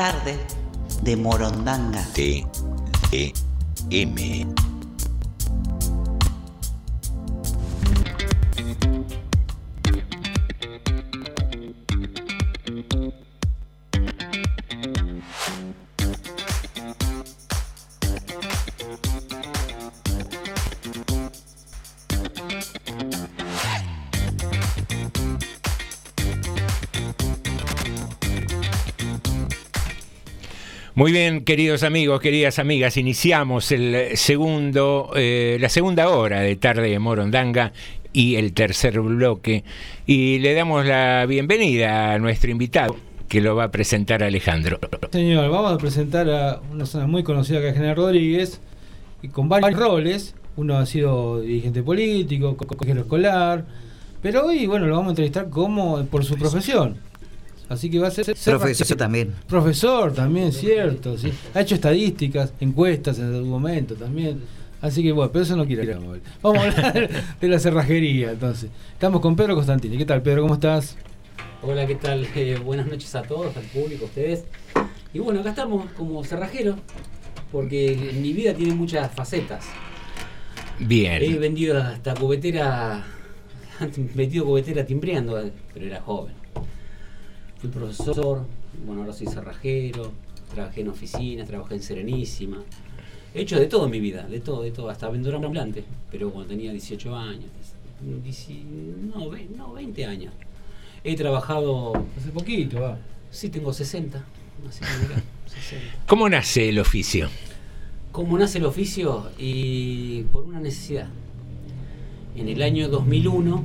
Tarde de Morondanga. T E M. Muy bien, queridos amigos, queridas amigas, iniciamos el segundo, eh, la segunda hora de tarde de Morondanga y el tercer bloque y le damos la bienvenida a nuestro invitado que lo va a presentar Alejandro. Señor, vamos a presentar a una persona muy conocida que es General Rodríguez, y con varios roles. Uno ha sido dirigente político, co- consejero escolar, pero hoy, bueno, lo vamos a entrevistar como por su profesión. Así que va a ser... Profesor también. Profesor también, cierto. ¿sí? Ha hecho estadísticas, encuestas en algún momento también. Así que bueno, pero eso no quiere hablar. Vamos a hablar de la cerrajería entonces. Estamos con Pedro Constantini. ¿Qué tal, Pedro? ¿Cómo estás? Hola, ¿qué tal? Eh, buenas noches a todos, al público, a ustedes. Y bueno, acá estamos como cerrajero, porque mi vida tiene muchas facetas. He Bien. vendido hasta cubetera, metido cubetera timbreando, pero era joven. Fui profesor, bueno, ahora soy cerrajero, trabajé en oficinas, trabajé en Serenísima. He hecho de todo en mi vida, de todo, de todo, hasta vendedor ambulante, pero cuando tenía 18 años, 10 no, ve- no, 20 años. He trabajado... Hace poquito, va. Sí, tengo 60. así que mirá, 60. ¿Cómo nace el oficio? ¿Cómo nace el oficio? Y por una necesidad. En el año 2001,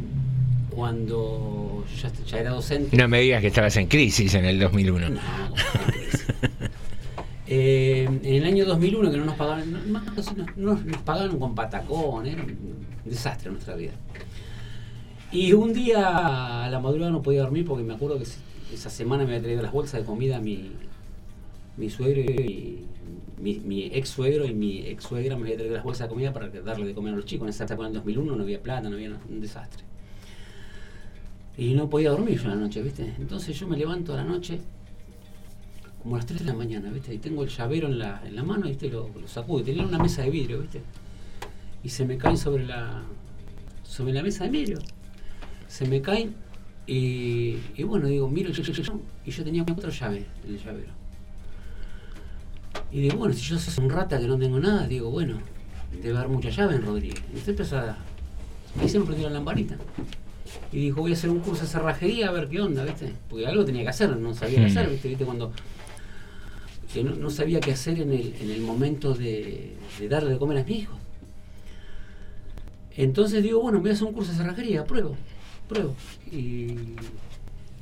cuando ya, ya era docente, No me digas que estabas en crisis en el 2001. eh, en el año 2001 que no nos pagaban, no, no- no nos pagaban con patacón, era un desastre nuestra vida. Y un día a la madrugada no podía dormir porque me acuerdo que esa semana me había traído las bolsas de comida mi, mi suegro y mi, mi ex suegro y mi ex suegra me había traído las bolsas de comida para darle de comer a los chicos. En esa época, en el 2001, no había plata, no había un desastre. Y no podía dormir yo a la noche, ¿viste? Entonces yo me levanto a la noche, como a las 3 de la mañana, ¿viste? Y tengo el llavero en la, en la mano, ¿viste? Lo, lo sacudo. Y tenía una mesa de vidrio, ¿viste? Y se me caen sobre la, sobre la mesa de vidrio. Se me caen y, y bueno, digo, miro el llavero y yo tenía otra llave en el llavero. Y digo, bueno, si yo soy un rata que no tengo nada, digo, bueno, debe haber mucha llave en Rodríguez. Y usted empezó a... Ahí se me prendió la lamparita. Y dijo, voy a hacer un curso de cerrajería a ver qué onda, ¿viste? Porque algo tenía que hacer, no sabía qué Mm. hacer, ¿viste? ¿Viste? Cuando que no, no sabía qué hacer en el, en el momento de, de darle de comer a mis hijos. Entonces digo, bueno, voy a hacer un curso de cerrajería, pruebo, pruebo. Y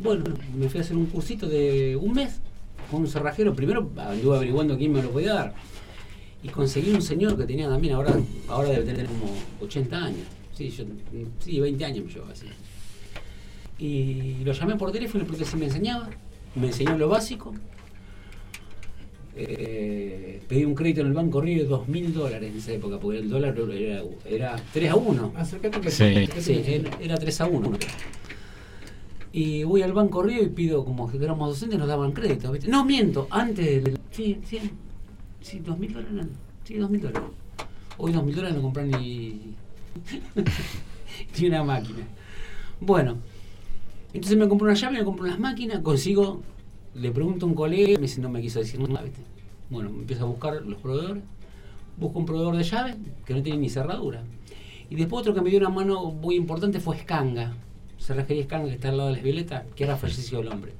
bueno, me fui a hacer un cursito de un mes con un cerrajero. Primero anduve averiguando quién me lo podía dar. Y conseguí un señor que tenía también, ahora, ahora debe tener como 80 años. Sí, yo, sí 20 años me llevaba así. Y lo llamé por teléfono y le pregunté si me enseñaba. Me enseñó lo básico. Eh, pedí un crédito en el banco Río de 2 mil dólares en esa época, porque el dólar era, era 3 a 1. Acércate que- Sí. Sí, era, era 3 a 1. Y voy al Banco Río y pido, como que éramos docentes, nos daban crédito. ¿viste? No, miento, antes del. Sí, sí, sí, dos mil dólares. Sí, dos mil dólares. Hoy dos mil dólares no compran ni. ni una máquina. Bueno, entonces me compro una llave, me compro unas máquinas, consigo, le pregunto a un colega, me dice, no me quiso decir nada, ¿viste? Bueno, me empiezo a buscar los proveedores, busco un proveedor de llaves que no tiene ni cerradura. Y después otro que me dio una mano muy importante fue Scanga, cerrajería Scanga que está al lado de las violetas, que ahora falleció el hombre.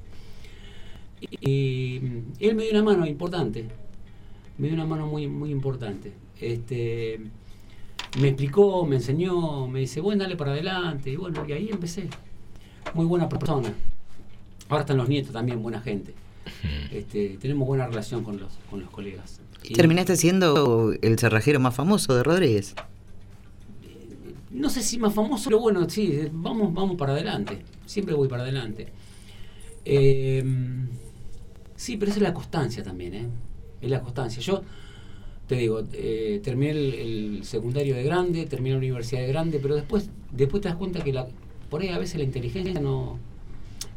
Y, y él me dio una mano importante, me dio una mano muy, muy importante. Este, me explicó, me enseñó, me dice, bueno, dale para adelante. Y bueno, y ahí empecé. Muy buena persona. Ahora están los nietos también, buena gente. Este, tenemos buena relación con los, con los colegas. Y Terminaste siendo el cerrajero más famoso de Rodríguez. no sé si más famoso, pero bueno, sí, vamos, vamos para adelante. Siempre voy para adelante. Eh, sí, pero esa es la constancia también, ¿eh? Es la constancia. Yo te digo, eh, terminé el, secundario de grande, terminé la universidad de grande, pero después, después te das cuenta que la, por ahí a veces la inteligencia no.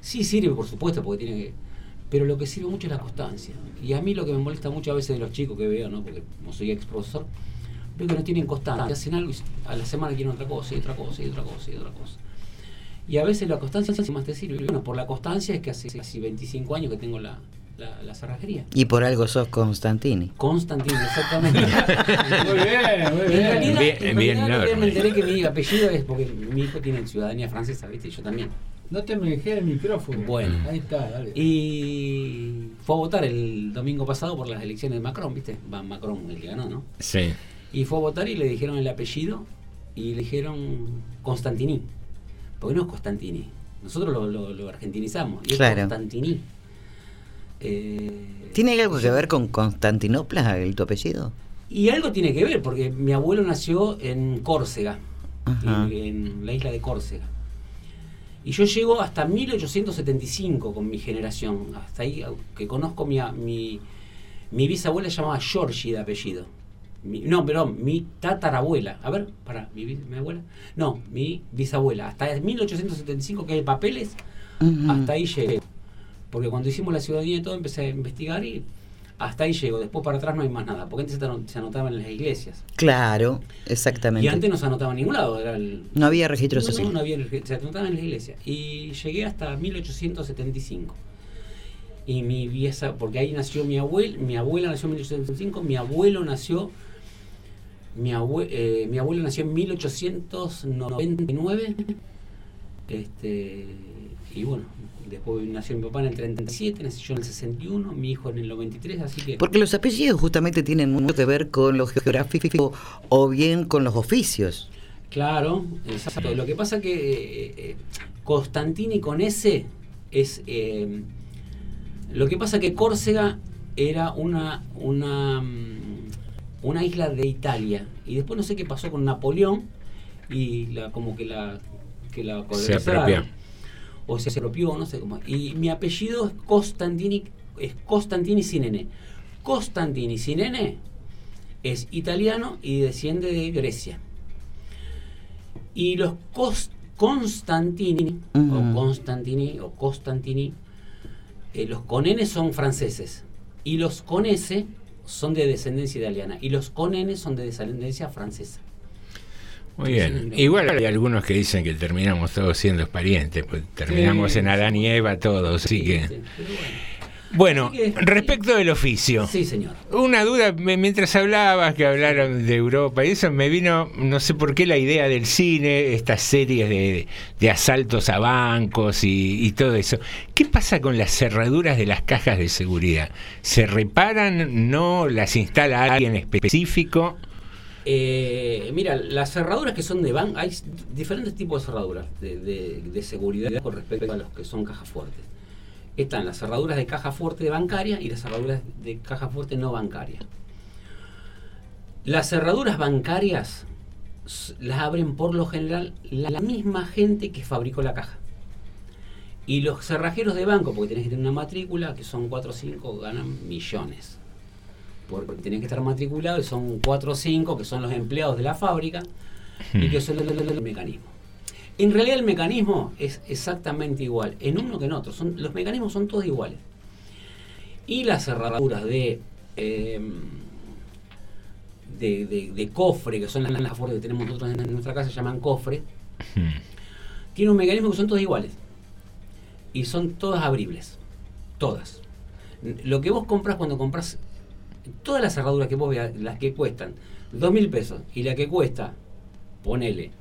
Sí sirve, por supuesto, porque tiene que. Pero lo que sirve mucho es la constancia. Y a mí lo que me molesta mucho a veces de los chicos que veo, ¿no? Porque como soy ex profesor, veo que no tienen constancia, hacen algo y a la semana quieren otra cosa, y otra cosa, y otra cosa, y otra cosa. Y a veces la constancia más te sirve. Bueno, por la constancia es que hace casi 25 años que tengo la, la, la cerrajería. Y por algo sos Constantini. Constantino, exactamente. Muy bien, muy En bien. realidad, Bien- en bien realidad enorme. me enteré que mi apellido es porque mi hijo tiene ciudadanía francesa, ¿viste? Y yo también. No te me dejé el micrófono. Bueno. Ahí está, dale. Y fue a votar el domingo pasado por las elecciones de Macron, ¿viste? Va Macron el que ganó, ¿no? Sí. Y fue a votar y le dijeron el apellido y le dijeron Constantini. Porque no es Constantini. Nosotros lo, lo- lo argentinizamos. Y es Claro. Constantini. Eh, ¿Tiene algo que ver con Constantinopla, el tu apellido? Y algo tiene que ver, porque mi abuelo nació en Córcega, en, en la isla de Córcega. Y yo llego hasta 1875 con mi generación, hasta ahí que conozco mi, mi, mi bisabuela se llamaba Georgie de apellido. Mi- no, perdón, mi tatarabuela. A ver, para, mi, mi abuela. No, mi bisabuela. Hasta 1875 que hay papeles, hasta ahí llegué. Porque cuando hicimos la ciudadanía y todo, empecé a investigar y hasta ahí llego. Después para atrás no hay más nada. Porque antes se ano- se anotaban en las iglesias. Claro, exactamente. Y antes no se anotaba en ningún lado. Era el, No había registro no, no, social. no había regi- se anotaba en la iglesia. Y llegué hasta 1875. Y mi vieja, porque ahí nació mi abuela, mi abuela nació en 1875, mi abuelo nació, mi, abue- eh, mi abuelo nació en 1899. Este, y bueno, después nació mi papá en el 37, nací yo en el 61, mi hijo en el 93, así que... Porque los apellidos justamente tienen mucho que ver con lo geográfico o bien con los oficios. Claro, exacto. Lo que pasa que eh, eh, Constantini con S es... eh, lo que pasa que Córcega era una, una, mm, una isla de Italia. Y después no sé qué pasó con Napoleón y la, como que la, que la Se apropió. O se apropió, no sé cómo. Y mi apellido es Constantini, es Constantini sin N. Constantini sin N es italiano y desciende de Grecia. Y los Cos- Constantini, o Constantini, o Constantini, eh, los con N son franceses. Y los con S son de descendencia italiana. Y los con N son de descendencia francesa. Muy bien. Igual hay algunos que dicen que terminamos todos siendo parientes, pues terminamos Sí, en Adán y Eva todos, así que... Sí, bueno. Bueno, respecto del oficio. Sí, señor. Una duda, mientras hablabas, que hablaron de Europa y eso, me vino, no sé por qué, la idea del cine, estas series de, de asaltos a bancos y, y todo eso. ¿Qué pasa con las cerraduras de las cajas de seguridad? ¿Se reparan? ¿No? ¿Las instala alguien específico? Eh, mira, las cerraduras que son de banco, hay diferentes tipos de cerraduras de, de- seguridad con respecto a los que son cajas fuertes. Están las cerraduras de caja fuerte bancaria y las cerraduras de caja fuerte no bancaria. Las cerraduras bancarias las abren por lo general la la misma gente que fabricó la caja. Y los cerrajeros de banco, porque tenés que tener una matrícula, que son 4 o 5, ganan millones porque tenés que estar matriculado y son 4 o 5 que son los empleados de la fábrica y que son el, el- el mecanismo. En realidad el mecanismo es exactamente igual, en uno que en otro. Son, los mecanismos son todos iguales. Y las cerraduras de, eh, de, de- de cofre, que son las las que tenemos nosotros en nuestra casa, se llaman cofre, tiene un mecanismo que son todas iguales. Y son todas abribles. Todas. Lo que vos compras cuando compras todas las cerraduras que vos veas, las que cuestan dos mil pesos y la que cuesta, ponele,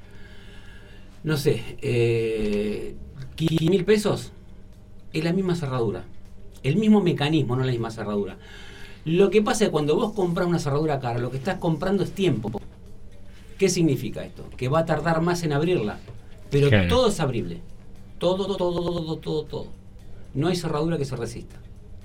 no sé, eh, mil pesos, es la misma cerradura. El mismo mecanismo, no la misma cerradura. Lo que pasa es que cuando vos compras una cerradura cara, lo que estás comprando es tiempo. ¿Qué significa esto? Que va a tardar más en abrirla. Pero Claro. todo es abrible. Todo, todo, todo, todo, todo, todo. No hay cerradura que se resista.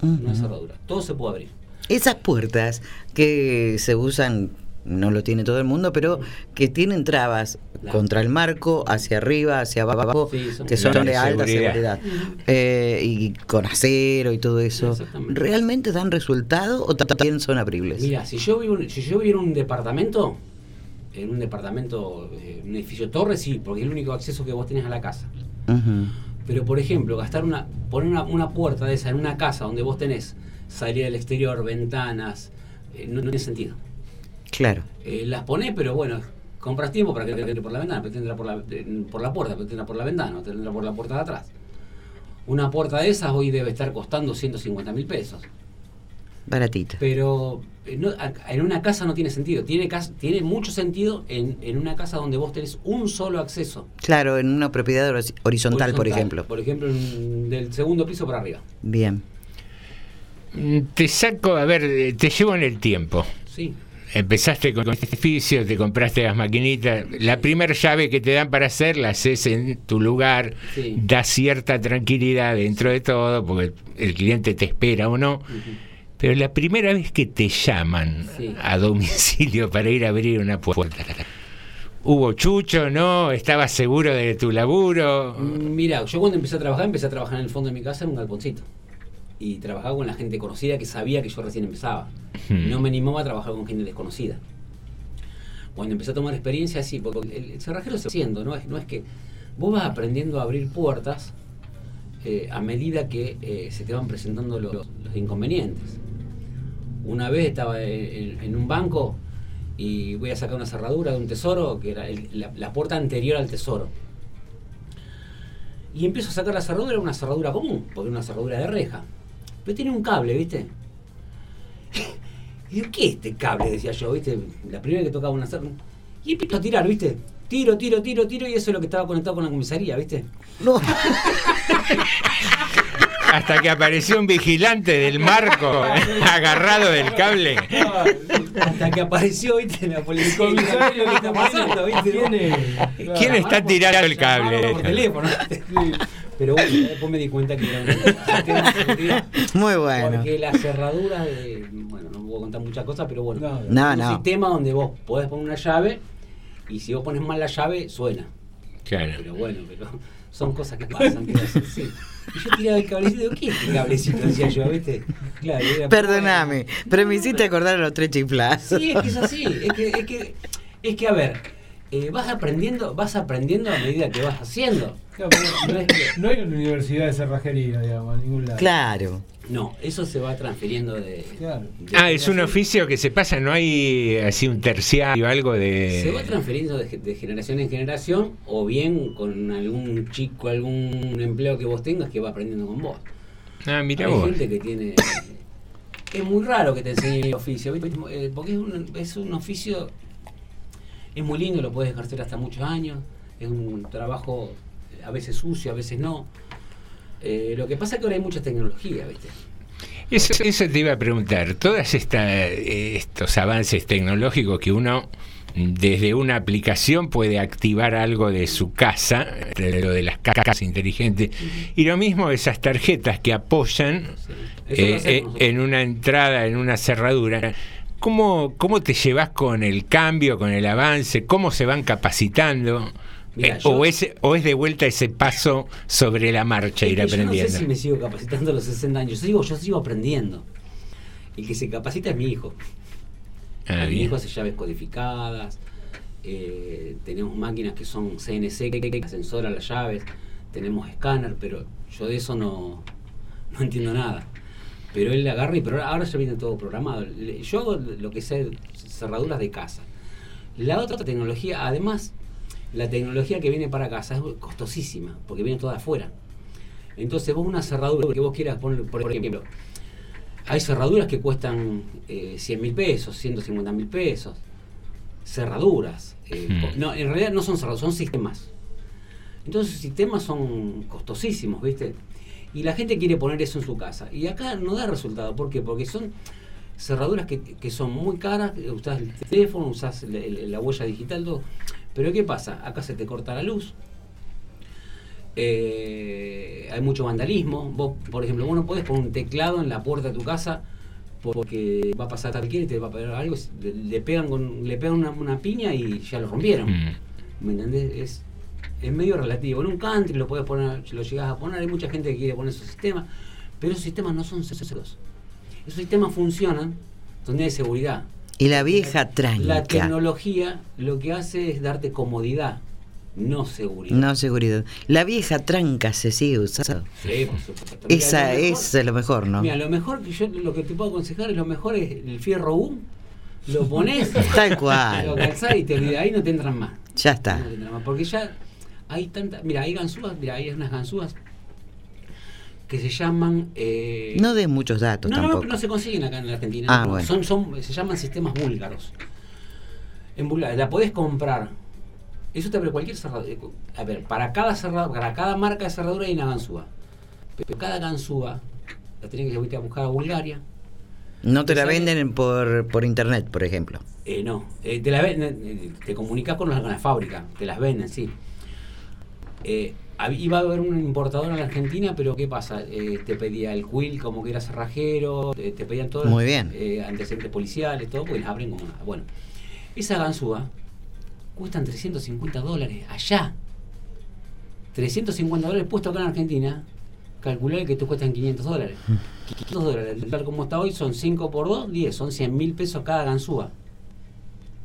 No hay cerradura. Todo se puede abrir. Esas puertas que se usan, no lo tiene todo el mundo, pero que tienen trabas contra el marco, hacia arriba, hacia abajo, Sí, son- que son de alta seguridad. seguridad. Eh, y con acero y todo eso. ¿Realmente dan resultado o también son abribles? Mira, si yo vivo, si yo viviera en un departamento, en un departamento, eh, un edificio torre, sí, porque es el único acceso que vos tenés a la casa. Pero por ejemplo, gastar una, poner una, una puerta de esa en una casa donde vos tenés salida al exterior, ventanas, eh, no, no tiene sentido. Claro. Eh, las ponés, pero bueno, compras tiempo para que te entre por la ventana, pero te entra por la, por la puerta, pero te entra por la ventana, no te entra por la puerta de atrás. Una puerta de esas hoy debe estar costando 150 mil pesos. Baratita. Pero eh, no- en una casa no tiene sentido. Tiene, tiene mucho sentido en, en una casa donde vos tenés un solo acceso. Claro, en una propiedad hori- horizontal, por ejemplo. Por ejemplo, en- del segundo piso para arriba. Bien. Mm, Te saco, a ver, eh, te llevo en el tiempo. Sí. Empezaste con este edificio, te compraste las maquinitas. La primera llave que te dan para hacer la haces en tu lugar, Sí. da cierta tranquilidad dentro de todo, porque el cliente te espera o no. Pero la primera vez que te llaman Sí. a domicilio para ir a abrir una puerta, ¿hubo chucho? ¿No? ¿Estabas seguro de tu laburo? Mm, Mira, yo cuando empecé a trabajar, empecé a trabajar en el fondo de mi casa en un galponcito. Y trabajaba con la gente conocida que sabía que yo recién empezaba. Hmm. No me animaba a trabajar con gente desconocida. Cuando empecé a tomar experiencia, sí, porque el, el cerrajero se va haciendo, ¿no? Es, no es que vos vas aprendiendo a abrir puertas eh, a medida que eh, se te van presentando los, los inconvenientes. Una vez estaba en, un banco y voy a sacar una cerradura de un tesoro, que era el- la, la puerta anterior al tesoro. Y empiezo a sacar la cerradura, era una cerradura común, porque era una cerradura de reja. Pero tiene un cable, ¿viste? Y digo, ¿qué es este cable? Decía yo, ¿viste? La primera que tocaba una cerradura. Y empiezo a tirar, ¿viste? Tiro, tiro, tiro, tiro, y eso es lo que estaba conectado con la comisaría, ¿viste? Hasta que apareció un vigilante del marco agarrado del cable. Hasta que apareció, ¿viste? La policía. y dijo, ¿Qué es lo que está pasando, ¿viste? ¿Quién está tirando el cable? Por teléfono. Pero bueno, después me di cuenta que era un tema de seguridad. Muy bueno. Porque la cerradura de. Bueno, no puedo contar muchas cosas, pero bueno. No, es un no. sistema donde vos podés poner una llave y si vos pones mal la llave, suena. Claro. Pero bueno, pero son cosas que pasan. que hacen, sí. Y yo tiraba el cablecito y digo, ¿qué es este cablecito? Decía yo, ¿viste? Claro, era- Perdóname, pero me hiciste acordar a los tres chiflas. Sí, es que es así. Es que, es que, es que a ver, eh, vas aprendiendo, vas aprendiendo a medida que vas haciendo. Claro, no, es que- no hay una universidad de cerrajería, digamos, en ningún lado. Claro. No, eso se va transfiriendo de. Claro. de Ah, es un oficio que se pasa, no hay así un terciario, algo Se va de... transfiriendo de, de generación en generación o bien con algún chico, algún empleo que vos tengas que va aprendiendo con vos. Ah, mira Hay vos. gente que tiene... Es muy raro que te enseñe el oficio, ¿viste? Eh, porque es un, es un oficio... Es muy lindo, lo puedes ejercer hasta muchos años. Es un trabajo eh, a veces sucio, a veces no. Eh, lo que pasa es que ahora hay mucha tecnología, ¿viste? Eso, eso te iba a preguntar, todos estos avances tecnológicos que uno desde una aplicación puede activar algo de su casa, de lo de las casas inteligentes, y lo mismo esas tarjetas que apoyan lo eh, eh, en una entrada, en una cerradura. ¿Cómo, ¿Cómo te llevas con el cambio, con el avance? ¿Cómo se van capacitando? Eh, yo- o, es, ¿O es de vuelta ese paso sobre la marcha, Es ir que yo aprendiendo? no sé si me sigo capacitando a los 60 años. Yo digo, yo sigo aprendiendo. El que se capacita es mi hijo. Ah, mi hijo hace llaves codificadas. eh, tenemos máquinas que son CNC, que ascensoran las llaves. Tenemos escáner, pero yo de eso no, no entiendo nada. Pero él agarra y pero ahora ya viene todo programado. Yo hago lo que sé, cerraduras de casa. La otra tecnología, además, la tecnología que viene para casa es costosísima, porque viene toda afuera. Entonces vos una cerradura que vos quieras poner, por ejemplo, hay cerraduras que cuestan eh, 100 mil pesos, 150 mil pesos. Cerraduras. eh, Hmm. No, en realidad no son cerraduras, son sistemas. Entonces sistemas son costosísimos, ¿viste? Y la gente quiere poner eso en su casa. Y acá no da resultado. ¿Por qué? Porque son cerraduras que, que son muy caras, usás el teléfono, usás la huella digital, todo. Pero ¿qué pasa? Acá se te corta la luz. Eh, hay mucho vandalismo. Vos, por ejemplo, vos no podés poner un teclado en la puerta de tu casa porque va a pasar cualquiera y te va a pegar algo. Le, le pegan con, le pegan una, una piña y ya lo rompieron. Mm. ¿Me entendés? Es, es medio relativo. En un country lo podés poner, lo llegás a poner, hay mucha gente que quiere poner su sistema, pero esos sistemas no son seguros. Esos sistemas funcionan donde hay seguridad. Y la vieja La tranca. tecnología lo que hace es darte comodidad, no seguridad. No seguridad. La vieja tranca se sigue usando. Sí, por supuesto. Mira, Esa lo mejor- es lo mejor, ¿no? Mira, lo mejor que yo lo que te puedo aconsejar es lo mejor es el fierro U, lo pones, Tal cual. lo calzás y te olvidás, ahí no te entran más. Ya está. No te entran más, porque ya hay tanta, mira, hay ganzúas, mira, hay unas ganzúas que se llaman eh, No des muchos datos no, no, tampoco. no, no se consiguen acá en la Argentina. Ah, no, bueno. son, son, se llaman sistemas búlgaros. En Bulgaria, la podés comprar. Eso te abre cualquier cerradura. A ver, para cada cerradura, para cada marca de cerradura hay una ganzúa. Pero cada ganzúa la tenés que irte a buscar a Bulgaria. No te la Sale- venden por, por internet, por ejemplo. Eh, no, eh, te, la eh, te comunicas con con la fábrica, te las venden, sí. Eh, iba a haber un importador en la Argentina, pero ¿qué pasa? Eh, te pedía el quill como que era cerrajero, te, te pedían todos Muy bien. eh, antecedentes policiales, todo, las abren como nada. Bueno, esa ganzúa cuestan 350 dólares allá. 350 dólares puesto acá en Argentina, calcular que te cuestan 500 dólares. 500 dólares, tal como está hoy, son 5 por 2, 10, son 100 mil pesos cada ganzúa.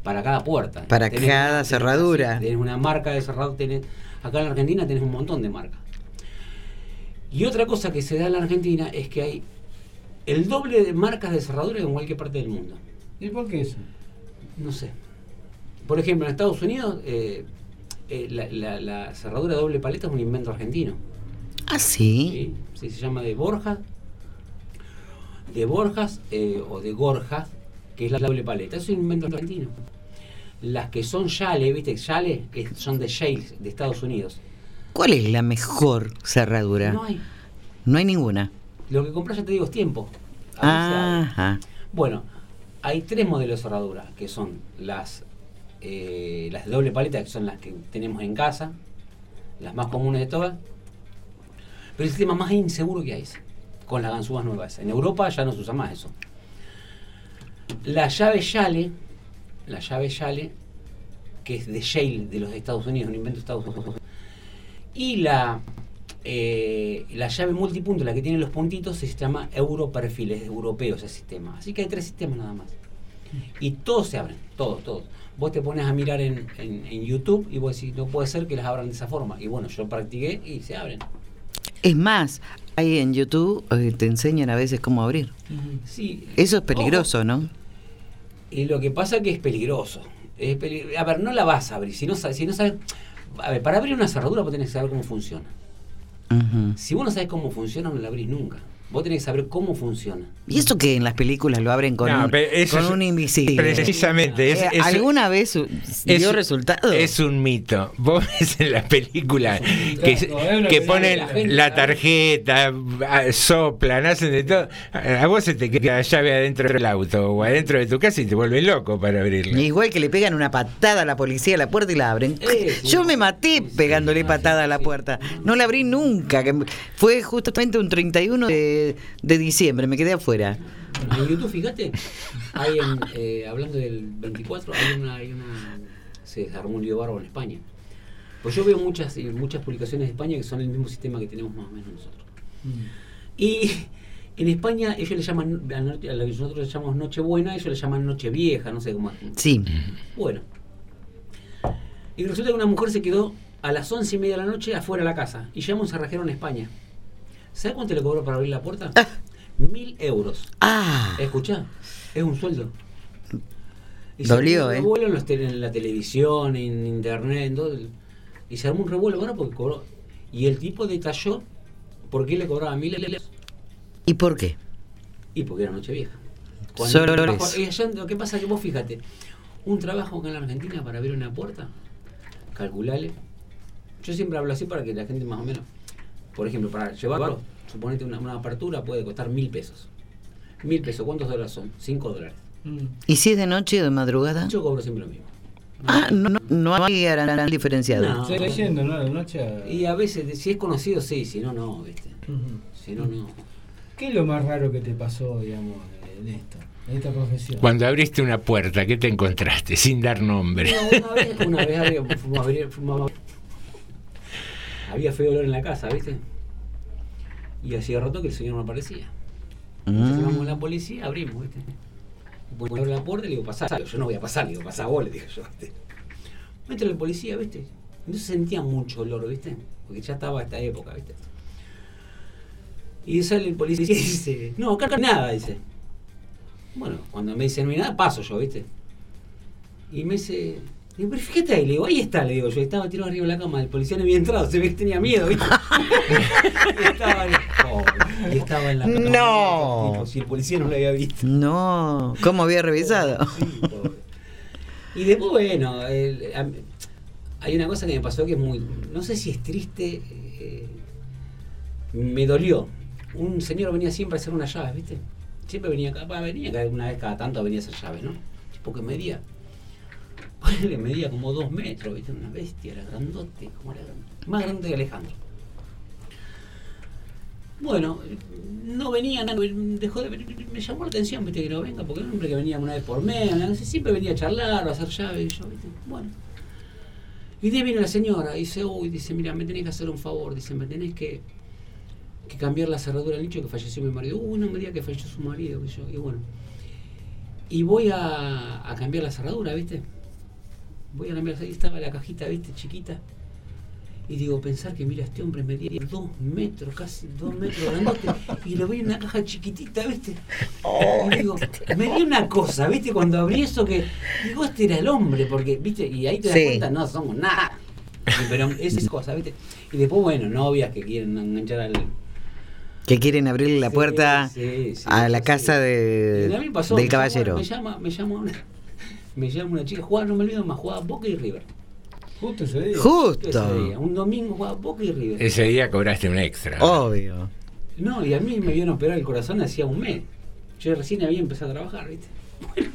Para cada puerta. Para Tenés cada cerradura. Tenés una marca de cerrado, tenés, acá en la Argentina tenés un montón de marcas. Y otra cosa que se da en la Argentina es que hay el doble de marcas de cerradura en cualquier parte del mundo. ¿Y por qué eso? No sé. Por ejemplo, en Estados Unidos, eh, eh, la, la- la cerradura de doble paleta es un invento argentino. Ah, sí. Sí, se llama de Borja, de Borjas eh, o de Gorjas, que es la doble paleta. Es un invento argentino. Las que son Yale, ¿viste? Yale es- son de Yale, de Estados Unidos. ¿Cuál es la mejor cerradura? No hay. No hay ninguna. Lo que compras, ya te digo, es tiempo. Ajá. Bueno, hay tres modelos de cerradura, que son las, eh, las de doble paleta, que son las que tenemos en casa, las más comunes de todas. Pero el sistema más inseguro que hay es con las ganzúas nuevas. En Europa ya no se usa más eso. La llave Yale, la llave Yale, que es de Yale, de los Estados Unidos, un invento de Estados Unidos. Y la, eh, la llave multipunto, la que tiene los puntitos, se llama Europerfil, es europeo ese sistema. Así que hay tres sistemas nada más. Y todos se abren, todos, todos. Vos te pones a mirar en, en- en YouTube y vos decís, no puede ser que las abran de esa forma. Y bueno, yo practiqué y se abren. Es más, ahí en YouTube eh, te enseñan a veces cómo abrir. Sí, Eso es peligroso, ¿no? Y lo que pasa que es peligroso. Es peli- a ver, no la vas a abrir. Si no, si no sabes. A ver, para abrir una cerradura vos tenés que saber cómo funciona. Si vos no sabés cómo funciona, no la abrís nunca. Vos tenés que saber cómo funciona. ¿Y eso que en las películas lo abren con, No, un, con es- un invisible? Precisamente. Es, Eh, es- ¿Alguna vez dio resultado? Es un mito. Vos ves en la película que, que ponen la gente la sabe. tarjeta, ah, soplan, hacen de todo. A vos se te queda la llave adentro del auto o adentro de tu casa y te vuelve loco para abrirla. Igual que le pegan una patada a la policía a la puerta y la abren. Yo me maté pegándole patada a la puerta. No la abrí nunca. que Fue justamente un 31 de, de diciembre, me quedé afuera. En YouTube, fíjate, hay en, eh, hablando del 24, hay una, hay una. Se desarmó un lío bárbaro en España. Pues yo veo muchas, eh, muchas publicaciones de España que son el mismo sistema que tenemos más o menos nosotros. Y en España ellos le llaman, a lo que nosotros le llamamos Nochebuena, ellos le llaman Nochevieja, no sé cómo. Sí. Bueno. Y resulta que una mujer se quedó a las once y media de la noche afuera de la casa y llama un cerrajero en España. ¿Sabe cuánto le cobró para abrir la puerta? Mil euros. Ah. Escuchá, es un sueldo. Y se Dolió, armó un ¿eh? revuelo en, la televisión, en internet, en todo. Y se armó un revuelo ahora porque cobró. Y el tipo detalló por qué le cobraba mil euros. ¿Y por qué? Y porque era. Solo eso. eh, yo- lo que pasa que vos fíjate, un trabajo acá en la Argentina para abrir una puerta, calculale. Yo siempre hablo así para que la gente más o menos, por ejemplo, para llevarlo, suponete una, una apertura puede costar mil pesos. Mil pesos, ¿cuántos dólares son? Cinco dólares. ¿Y si es de noche o de madrugada? Yo cobro siempre lo mismo. Ah, no, no, no hay aranal diferenciado. No. Estoy leyendo, ¿no? La noche. Y a veces, si es conocido, sí, si no, no, ¿viste? Si no, no. ¿Qué es lo más raro que te pasó, digamos, en esto, en esta profesión? Cuando abriste una puerta, ¿qué te encontraste? Sin dar nombre. No, una vez, una vez fuimos a abrir- fuimos a abrir- había feo olor en la casa, ¿viste? Y hacía rato que el señor no aparecía. Entonces llamamos a la policía, abrimos, ¿viste? Abro la puerta y le digo, pasá. Yo no voy a pasar, le digo, pasá vos, le dije yo, ¿viste? Entra la policía, ¿viste? No sentía mucho olor, ¿viste? Porque ya estaba esta época, ¿viste? Y sale el policía y dice, no, acá no hay nada, dice. Bueno, cuando me dice no hay nada, paso yo, ¿viste? Y me dice, digo, pero fíjate ahí, le digo, ahí está, le digo, yo estaba tirado arriba de la cama, el policía no había entrado, se ve que tenía miedo, ¿viste? y, estaba, oh, y estaba en la cama. No. Tipo, si el policía no lo había visto. No, ¿cómo había revisado? Y después, bueno, el- a- hay una cosa que me pasó que es muy, no sé si es triste, eh, me dolió. Un señor venía siempre a hacer unas llaves, ¿viste? Siempre venía acá, venía cada una vez cada tanto venía a hacer llaves, ¿no? Tipo que medía, le medía como dos metros, ¿viste? Una bestia, era grandote, como era más grande que Alejandro. Bueno, no venía, dejó de venir, me llamó la atención, viste, que no venga, porque era un hombre que venía una vez por mes, siempre venía a charlar o a hacer llaves, y yo, viste, bueno. Y de ahí viene la señora, y dice, uy, dice, mira, me tenés que hacer un favor, dice, me tenés que, que cambiar la cerradura del nicho que falleció mi marido. Uy, no me diga que falleció su marido, que y bueno. Y voy a cambiar la cerradura, viste. Voy a cambiar, ahí estaba la cajita, viste, chiquita. Y digo, pensar que mira, este hombre medía dos metros, casi dos metros grandote, y le voy a una caja chiquitita, ¿viste? Y digo, me dio una cosa, ¿viste? Cuando abrí eso que, digo, este era el hombre, porque, ¿viste? Y ahí te das Sí. cuenta, no somos nada. Pero es esa cosa, ¿viste? Y después, bueno, novias que quieren enganchar al... Que quieren abrirle la puerta sí, sí, a la casa de, me del me caballero. llama- Me llama, me llama una, me llama una chica, jugaba, no me olvido más, jugaba Boca y River. Justo ese día. Justo. Ese día, un domingo jugaba Boca y River. Ese día cobraste un extra. Obvio. No, y a mí me vieron operar el corazón hacía un mes. Yo recién había empezado a trabajar, ¿viste? Bueno.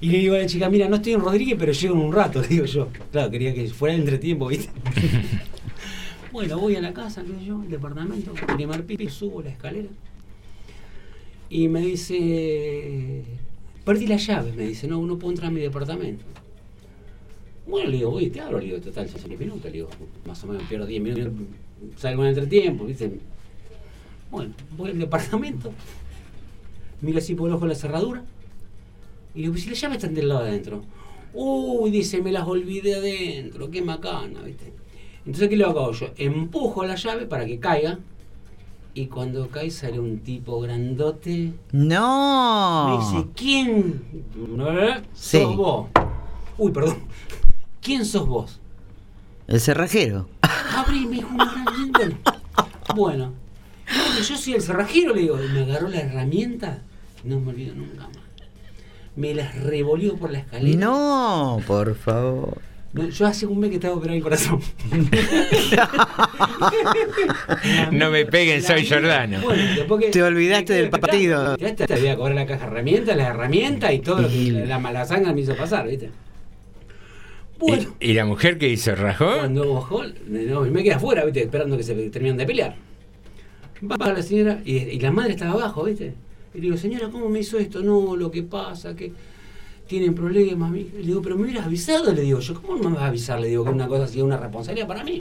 Y le digo a la chica, mira, no estoy en Rodríguez, pero llego en un rato, le digo yo. Claro, quería que fuera el entretiempo, ¿viste? bueno, voy a la casa, qué sé yo, el departamento, primer piso, subo la escalera. Y me dice, perdí la llave, me dice, no, no puedo entrar a mi departamento. Bueno, le digo, voy, te abro, le digo, total, 60 minutos, le digo, más o menos pierdo 10 minutos, salgo en entretiempo, ¿viste? Bueno, voy al departamento, miro así por el ojo la cerradura, y le digo, si las llaves están del lado de adentro. Uy, dice, me las olvidé adentro, qué macana, ¿viste? Entonces, ¿qué le hago yo? Empujo la llave para que caiga, y cuando cae sale un tipo grandote. Me No. dice, ¿quién? Sí. Sos vos. Uy, perdón. ¿Quién sos vos? El cerrajero. Me gran- Bueno, bueno. Yo soy el cerrajero, le digo. Y me agarró la herramienta. No me olvido nunca más. Me las revolvió por la escalera. No, por favor. No, yo hace un mes que estaba operado el corazón. No me peguen, soy Jordano. Bueno, después que- Te olvidaste del partido. Ya te, te voy a cobrar la caja de herramientas, las herramientas y todo lo que la mala sangre me hizo pasar, ¿viste? Bueno, ¿Y, y la mujer que hizo? ¿Rajó? cuando bajó, no, me quedé afuera, ¿viste? Esperando que se terminan de pelear. Baja la señora y, y la madre estaba abajo, ¿viste? Y le digo, señora, ¿cómo me hizo esto? No, lo que pasa, que tienen problemas. mi-". Le digo, pero me hubieras avisado, le digo yo, ¿cómo no me vas a avisar? Le digo que una cosa así es una responsabilidad para mí.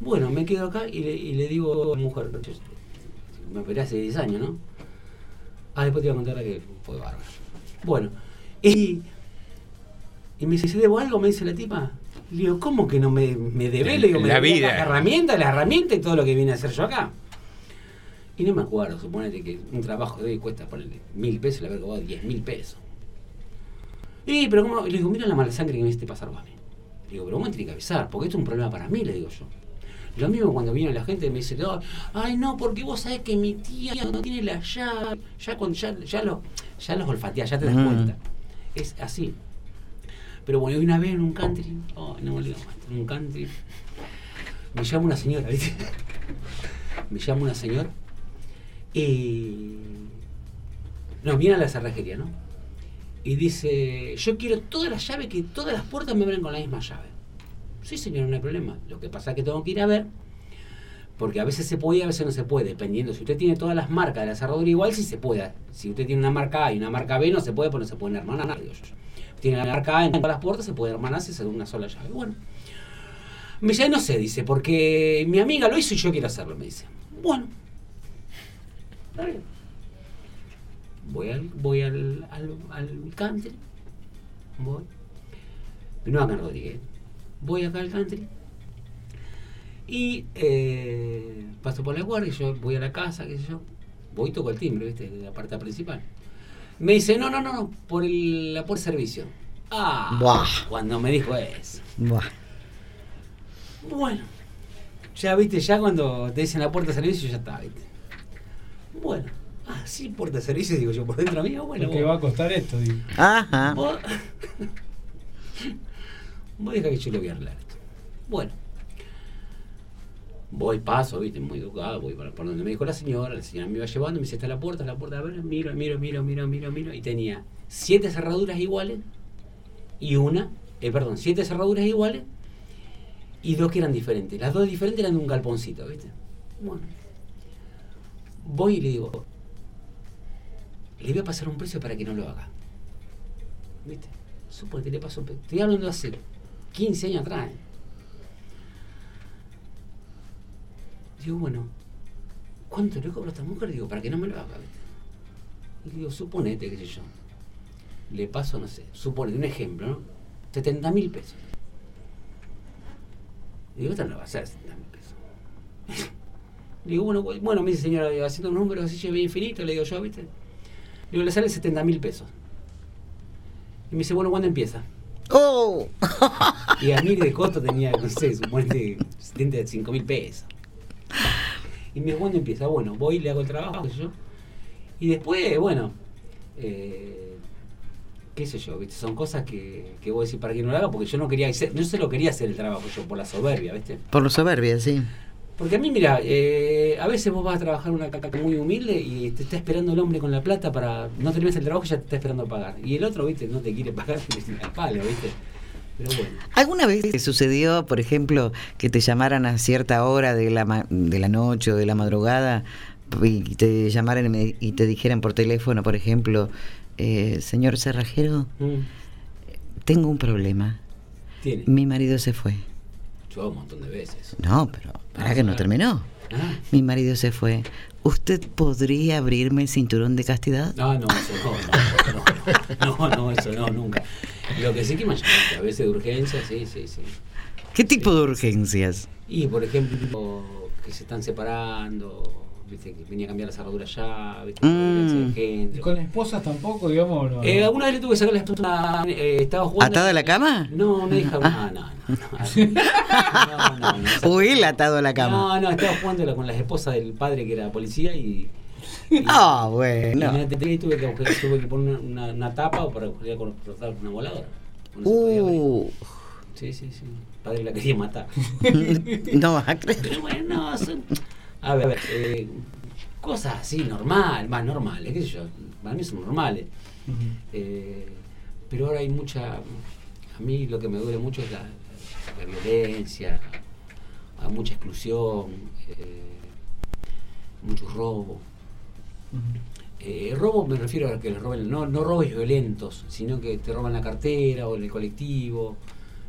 Bueno, me quedo acá y le, y le digo mujer, "Che, me operé hace 10 años, ¿no? Ah, después te voy a contar que fue bárbaro. Bueno, y, y me dice, ¿se debo algo? Me dice la tipa. Le digo, ¿cómo que no me, me debe? Le digo, me La vida. Las herramientas, las herramientas y todo lo que vine a hacer yo acá. Y no me acuerdo, suponete que un trabajo de hoy cuesta ponerle mil pesos, le haber cobrado diez mil pesos. Y, pero ¿cómo? Le digo, mira la mala sangre que me hiciste pasar vos a mí. Le digo, pero vos me tenés que avisar, porque esto es un problema para mí, le digo yo. Lo mismo cuando viene la gente y me dice, "No, ay no, porque vos sabés que mi tía no tiene la llave. Ya, cuando, ya, ya, lo, ya los olfateás, ya te das Mm. cuenta. Es así. Pero bueno, una vez en un country, oh, no me olvido más, en un country, me llama una señora, ¿viste? Me llama una señora y nos viene a la cerrajería, ¿no? Y dice, yo quiero todas las llaves, que todas las puertas me abren con la misma llave. Sí, señor, no hay problema. Lo que pasa es que tengo que ir a ver, porque a veces se puede y a veces no se puede, dependiendo. Si usted tiene todas las marcas de la cerradura igual, sí se puede. Si usted tiene una marca A y una marca B, no se puede, porque no se pueden hermanar. yo. Tiene la marca A en todas las puertas, se puede hermanar si es una sola llave. Bueno, me dice, no sé, dice, porque mi amiga lo hizo y yo quiero hacerlo, me dice. Bueno, está bien. Voy al, voy al, al, al country, voy. No acá en Rodríguez. Voy acá al country. Y eh, paso por la guardia, yo voy a la casa, qué sé yo. Voy y toco el timbre, ¿viste? La puerta principal. Me dice, no, no, no, no, por el, la por servicio. Ah, Buah. cuando me dijo eso. Buah. Bueno, ya viste, ya cuando te dicen la puerta de servicio, ya está, viste. Bueno, ah, sí, puerta de servicio, digo yo, por dentro mío, bueno. ¿Qué va a costar esto? digo. Ajá. Vos, vos deja que yo le voy a arreglar esto. Bueno. Voy, paso, viste, muy educado, voy para por donde me dijo la señora, la señora me iba llevando, me dice, está la puerta, la puerta, a ver, miro, miro, miro, miro, miro, miro, y tenía siete cerraduras iguales y una, eh, perdón, siete cerraduras iguales y dos que eran diferentes. Las dos diferentes eran de un galponcito, ¿viste? Bueno. Voy y le digo, le voy a pasar un precio para que no lo haga. ¿Viste? Suponete, le paso un precio. Estoy hablando de hace 15 años atrás. ¿eh? Digo, bueno, ¿cuánto le cobro a esta mujer? Digo, para que no me lo haga, ¿viste? Y le digo, suponete, qué sé yo. Le paso, no sé, suponete, un ejemplo, ¿no? 70 mil pesos. Digo, esta no va a ser 70 mil pesos. Digo, bueno, bueno, me dice señora, haciendo un número así bien infinito, le digo yo, ¿viste? Digo, le sale 70 mil pesos. Y me dice, bueno, ¿cuándo empieza? ¡Oh! Y a mí de costo tenía, no sé, suponete 75 mil pesos. Y me dice, ¿cuándo empieza? Bueno, voy, le hago el trabajo, qué sé yo. Y después, bueno, eh, qué sé yo, ¿viste? Son cosas que, que voy a decir para que no lo haga, porque yo no quería hacer, no se lo quería hacer el trabajo yo, por la soberbia, ¿viste? Por lo soberbia, sí. Porque a mí, mira, eh, a veces vos vas a trabajar una caca muy humilde y te está esperando el hombre con la plata para. No terminas el trabajo y ya te está esperando pagar. Y el otro, viste, no te quiere pagar ni al palo, viste. Pero bueno. ¿Alguna vez te sucedió, por ejemplo, que te llamaran a cierta hora de la, ma- de la noche o de la madrugada y te llamaran y, te dijeran por teléfono, por ejemplo, eh, señor cerrajero, Mm, tengo un problema. tiene. Mi marido se fue. Yo un montón de veces. No, pero para que no terminó. Ah. Mi marido se fue. ¿Usted podría abrirme el cinturón de castidad? No, no, eso no, no, no, no, eso no, nunca. Lo que sí que me a veces de urgencia, sí, sí, sí. ¿Qué tipo de urgencias? Y por ejemplo, que se están separando, viste, que venía a cambiar la cerradura ya, viste, Mm. gente. ¿Y con esposas tampoco, digamos? No, Eh, alguna vez le tuve que sacar la esposa, eh, estaba jugando. ¿Atada a la cama? No, una hija. Ah. No, no, no. no, no, no. ¿O él atado a la cama? No, no, estaba jugando con las esposas del padre que era policía y. Ah, bueno. me y tuve que, buscar- tuve que poner una, una, una tapa para poder cortar con una voladora. No. Uh, Sí, sí, sí. El padre la quería matar. no vas a creer. Pero bueno, no, son- A ver, eh, cosas así, normal, más normales, qué sé yo. Para mí son normales. Eh, pero ahora hay mucha. A mí lo que me duele mucho es la, la violencia, hay mucha exclusión, eh, mucho robo. Eh, robo me refiero a que les roben, no, no robos violentos, sino que te roban la cartera o en el colectivo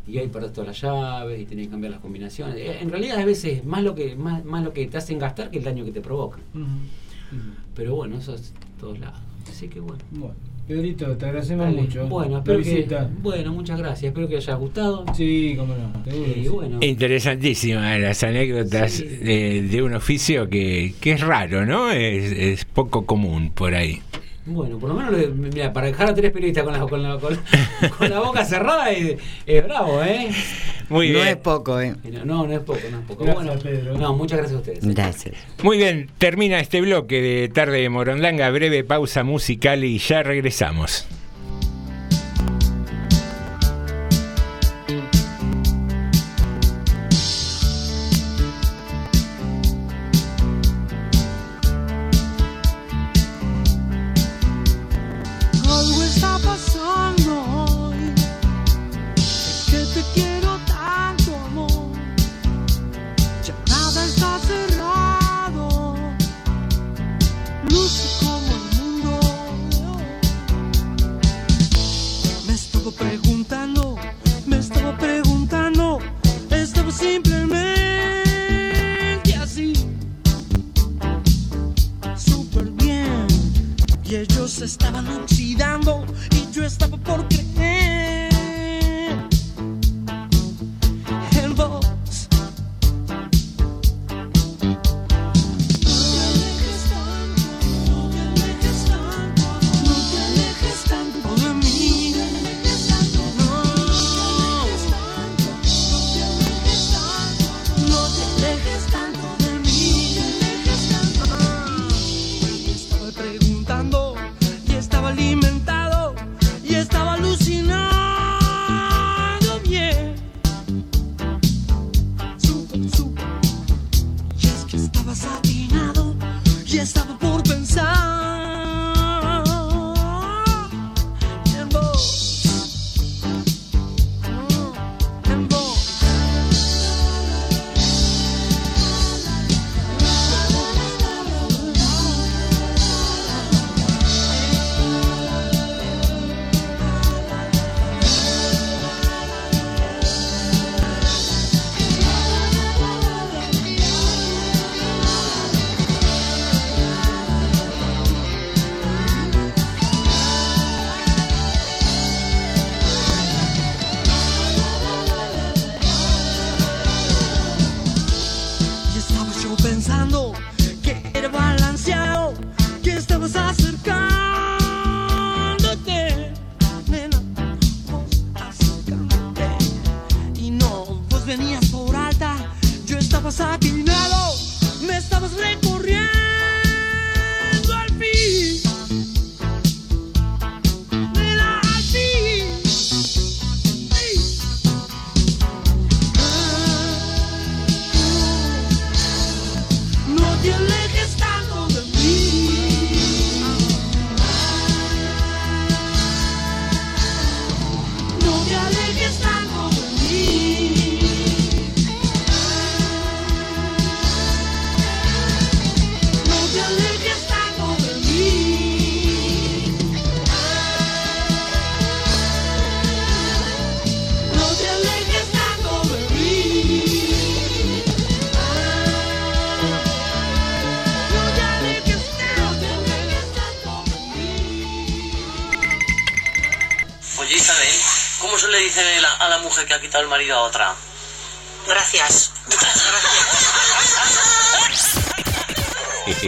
y ahí perdés todas las llaves y tenés que cambiar las combinaciones. Eh, En realidad a veces es más lo que más, más lo que te hacen gastar que el daño que te provocan. Pero bueno, eso es de todos lados. Así que bueno. Bueno, Pedrito, te agradecemos Dale. mucho. Bueno, espero que, bueno, muchas gracias. Espero que les haya gustado. Sí, cómo no. sí. bueno, Interesantísimas las anécdotas de, de un oficio que, que es raro, ¿no? Es, es poco común por ahí. Bueno, por lo menos, le- mira, para dejar a tres periodistas con la, con la, con la- con la boca cerrada es, es bravo, ¿eh? Muy no bien. es poco, ¿eh? No, no es poco, no es poco. Gracias, bueno, Pedro. No, muchas gracias a ustedes. Gracias. Muy bien, termina este bloque de Tarde de Morondanga, breve pausa musical y ya regresamos.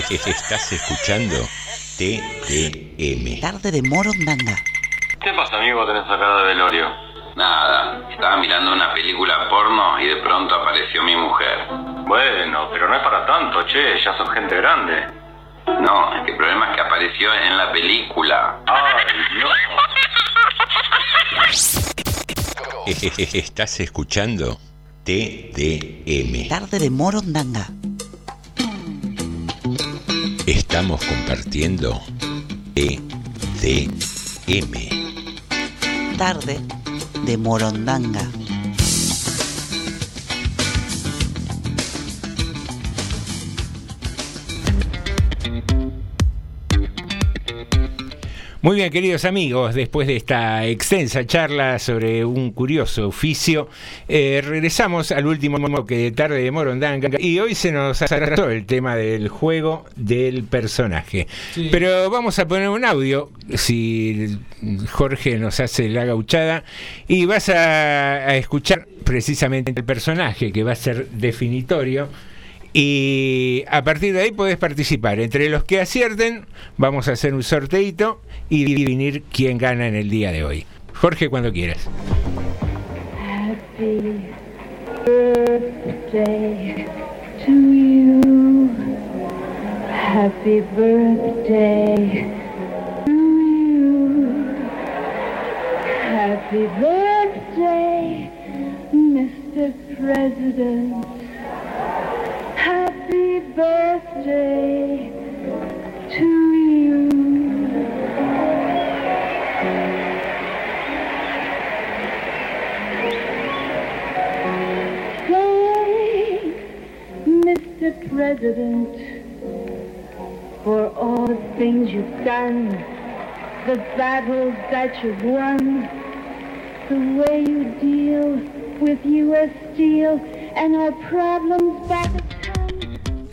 Estás escuchando TDM. Tarde de Morondanga. ¿Qué pasa, amigo? Tenés cara de velorio. Nada, estaba mirando una película porno y de pronto apareció mi mujer. Bueno, pero no es para tanto, che, ya sos gente grande. No, el problema es que apareció en la película. Ay, no. Estás escuchando TDM. Tarde de Morondanga. Estamos compartiendo TDM. Tarde de Morondanga. Muy bien, queridos amigos, después de esta extensa charla sobre un curioso oficio, eh, regresamos al último bloque de Tarde de Morondanga y hoy se nos atrasó el tema del juego del personaje. Sí. Pero vamos a poner un audio, si Jorge nos hace la gauchada, y vas a, a escuchar precisamente el personaje que va a ser definitorio Y a partir de ahí podés participar. Entre los que acierten, vamos a hacer un sorteito y definir quién gana en el día de hoy. Jorge, cuando quieras. Happy birthday to you. Happy birthday to you. Happy birthday, Mr. President. Happy birthday to you. President, for all the things you've done, the battles that you've won, the way you deal with U.S. Steel and our problems back at home.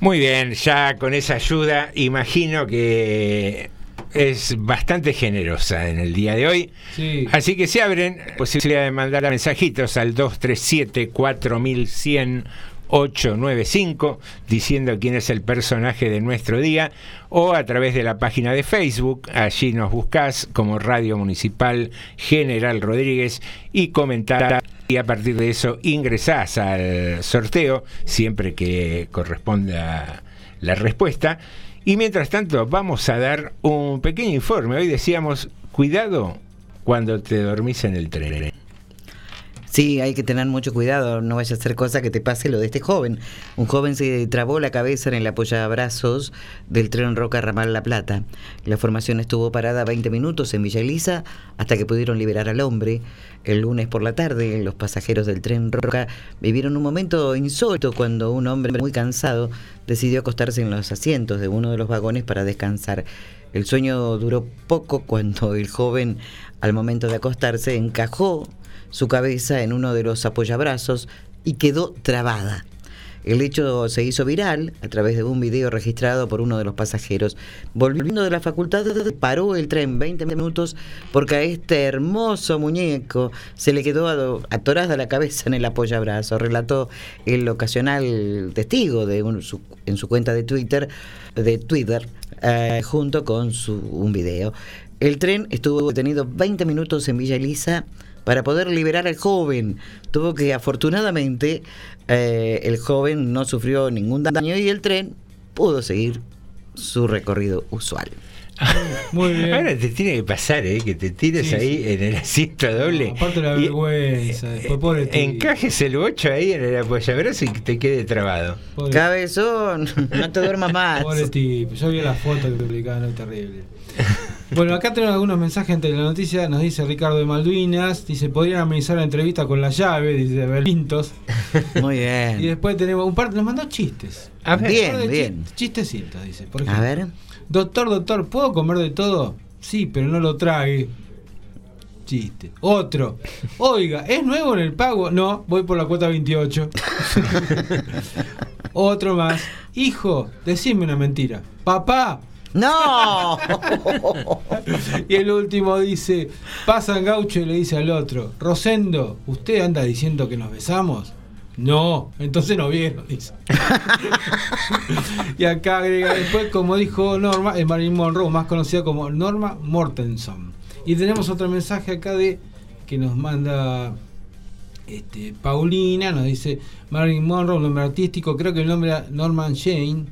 Muy bien, ya con esa ayuda imagino que es bastante generosa en el día de hoy. Sí. Así que se abren posibilidad de mandar mensajitos al 237 4100 895 diciendo quién es el personaje de nuestro día o a través de la página de Facebook, allí nos buscas como Radio Municipal General Rodríguez y comentar y a partir de eso ingresás al sorteo siempre que corresponda la respuesta. Y mientras tanto vamos a dar un pequeño informe. Hoy decíamos, cuidado cuando te dormís en el tren. Sí, hay que tener mucho cuidado, no vaya a ser cosa que te pase lo de este joven. Un joven se trabó la cabeza en el apoyabrazos del tren Roca Ramal La Plata. La formación estuvo parada 20 minutos en Villa Elisa hasta que pudieron liberar al hombre. El lunes por la tarde, los pasajeros del tren Roca vivieron un momento insólito cuando un hombre muy cansado decidió acostarse en los asientos de uno de los vagones para descansar. El sueño duró poco cuando el joven, al momento de acostarse, encajó su cabeza en uno de los apoyabrazos y quedó trabada. El hecho se hizo viral a través de un video registrado por uno de los pasajeros. Volviendo de la facultad, paró el tren 20 minutos porque a este hermoso muñeco se le quedó atorada la cabeza en el apoyabrazo. Relató el ocasional testigo de un, su, en su cuenta de Twitter, de Twitter eh, junto con su, un video. El tren estuvo detenido 20 minutos en Villa Elisa para poder liberar al joven. Tuvo que, afortunadamente, eh, el joven no sufrió ningún daño y el tren pudo seguir su recorrido usual. Muy bien. Ahora te tiene que pasar, ¿eh? que te tires Sí, ahí sí. en el asiento doble. Aparte la y- vergüenza, después pobre tío. Encajes el bocho ahí en el apoyabrazo y que te quede trabado. Pobre- Cabezón, no te duermas más. Pobre tipo, yo vi la foto que publicaban, no, terrible. Bueno, acá tenemos algunos mensajes entre la noticia. Nos dice Ricardo de Malvinas. Dice: Podrían amenizar la entrevista con la llave. Dice Berlintos. Muy Y bien. después tenemos un par. Nos mandó chistes. A ver. Bien, bien. chi- Chistecitos, dice. Por A ejemplo, ver. Doctor, doctor, ¿puedo comer de todo? Sí, pero no lo trague. Chiste. Otro. Oiga, ¿es nuevo en el pago? No, voy por la cuota 28. Otro más. Hijo, decime una mentira. Papá. ¡No! y el último dice, pasan gaucho y le dice al otro, Rosendo, ¿usted anda diciendo que nos besamos? No, entonces no vieron, dice. y acá agrega después, como dijo Norma, el Marilyn Monroe, más conocida como Norma Mortenson. Y tenemos otro mensaje acá de que nos manda este, Paulina, nos dice Marilyn Monroe, un nombre artístico, creo que el nombre era Norman Jane,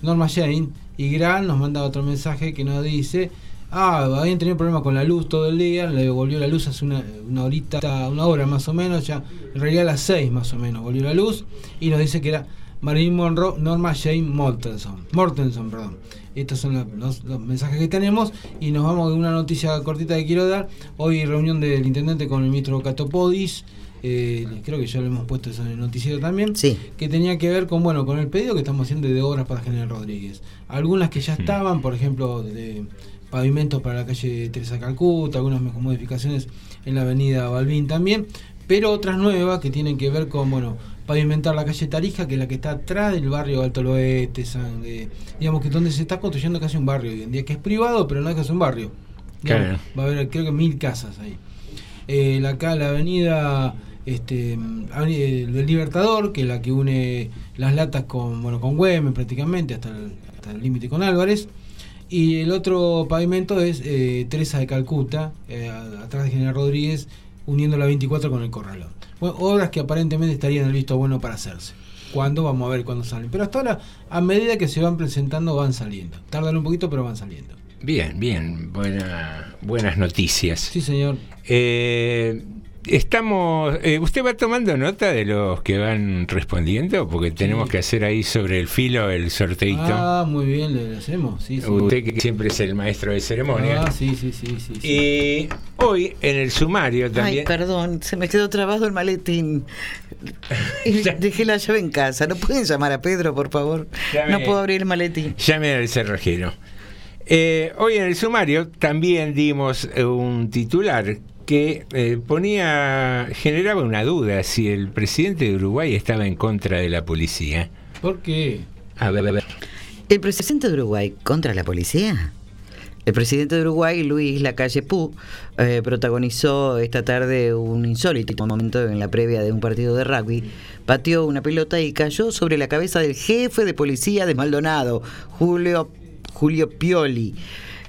Norma Jane, y Gran nos manda otro mensaje que nos dice, ah, habían tenido problemas con la luz todo el día, le volvió la luz hace una, una horita, una hora más o menos, ya, en realidad a las 6 más o menos volvió la luz, y nos dice que era Marilyn Monroe, Norma Jane Mortenson, Mortenson, perdón. Estos son los, los- los mensajes que tenemos y nos vamos de una noticia cortita que quiero dar. Hoy reunión del intendente con el ministro Catopodis, eh, creo que ya lo hemos puesto eso en el noticiero también, que tenía que ver con bueno con el pedido que estamos haciendo de obras para General Rodríguez. Algunas que ya estaban, por ejemplo, de pavimentos para la calle Teresa Calcuta, algunas modificaciones en la avenida Balbín también, pero otras nuevas que tienen que ver con bueno pavimentar la calle Tarija, que es la que está atrás del barrio Alto Loeste, San- eh, digamos que donde se está construyendo casi un barrio hoy en día, que es privado, pero no es casi un barrio. Digamos. Va a haber creo que mil casas ahí. Eh, la, acá la avenida este, el, el Libertador, que es la que une las latas con, bueno, con Güemes prácticamente, hasta el límite con Álvarez. Y el otro pavimento es eh, Teresa de Calcuta, eh, atrás de General Rodríguez, uniendo la 24 con el Corralón. Bueno, obras que aparentemente estarían en el visto bueno para hacerse. ¿Cuándo? Vamos a ver cuándo salen. Pero hasta ahora, a medida que se van presentando, van saliendo. Tardan un poquito, pero van saliendo. Bien, bien, buena, buenas noticias. Sí, señor. Eh, estamos, eh, ¿usted va tomando nota de los que van respondiendo? Porque tenemos que hacer ahí sobre el filo el sorteito. Ah, muy bien, le hacemos. Sí, sí. Usted que siempre es el maestro de ceremonia. Ah, sí, sí, sí, sí, sí. Y hoy en el sumario también. Ay, perdón, se me quedó trabado el maletín. Y Dejé la llave en casa. ¿No pueden llamar a Pedro, por favor? Llame- No puedo abrir el maletín. Llame al cerrajero. Eh, hoy en el sumario también dimos eh, un titular que eh, ponía, generaba una duda si el presidente de Uruguay estaba en contra de la policía. ¿Por qué? A ver, a ver. ¿El presidente de Uruguay contra la policía? El presidente de Uruguay, Luis Lacalle Pou, eh, protagonizó esta tarde un insólito momento en la previa de un partido de rugby. Pateó una pelota y cayó sobre la cabeza del jefe de policía de Maldonado, Julio, Julio Pioli.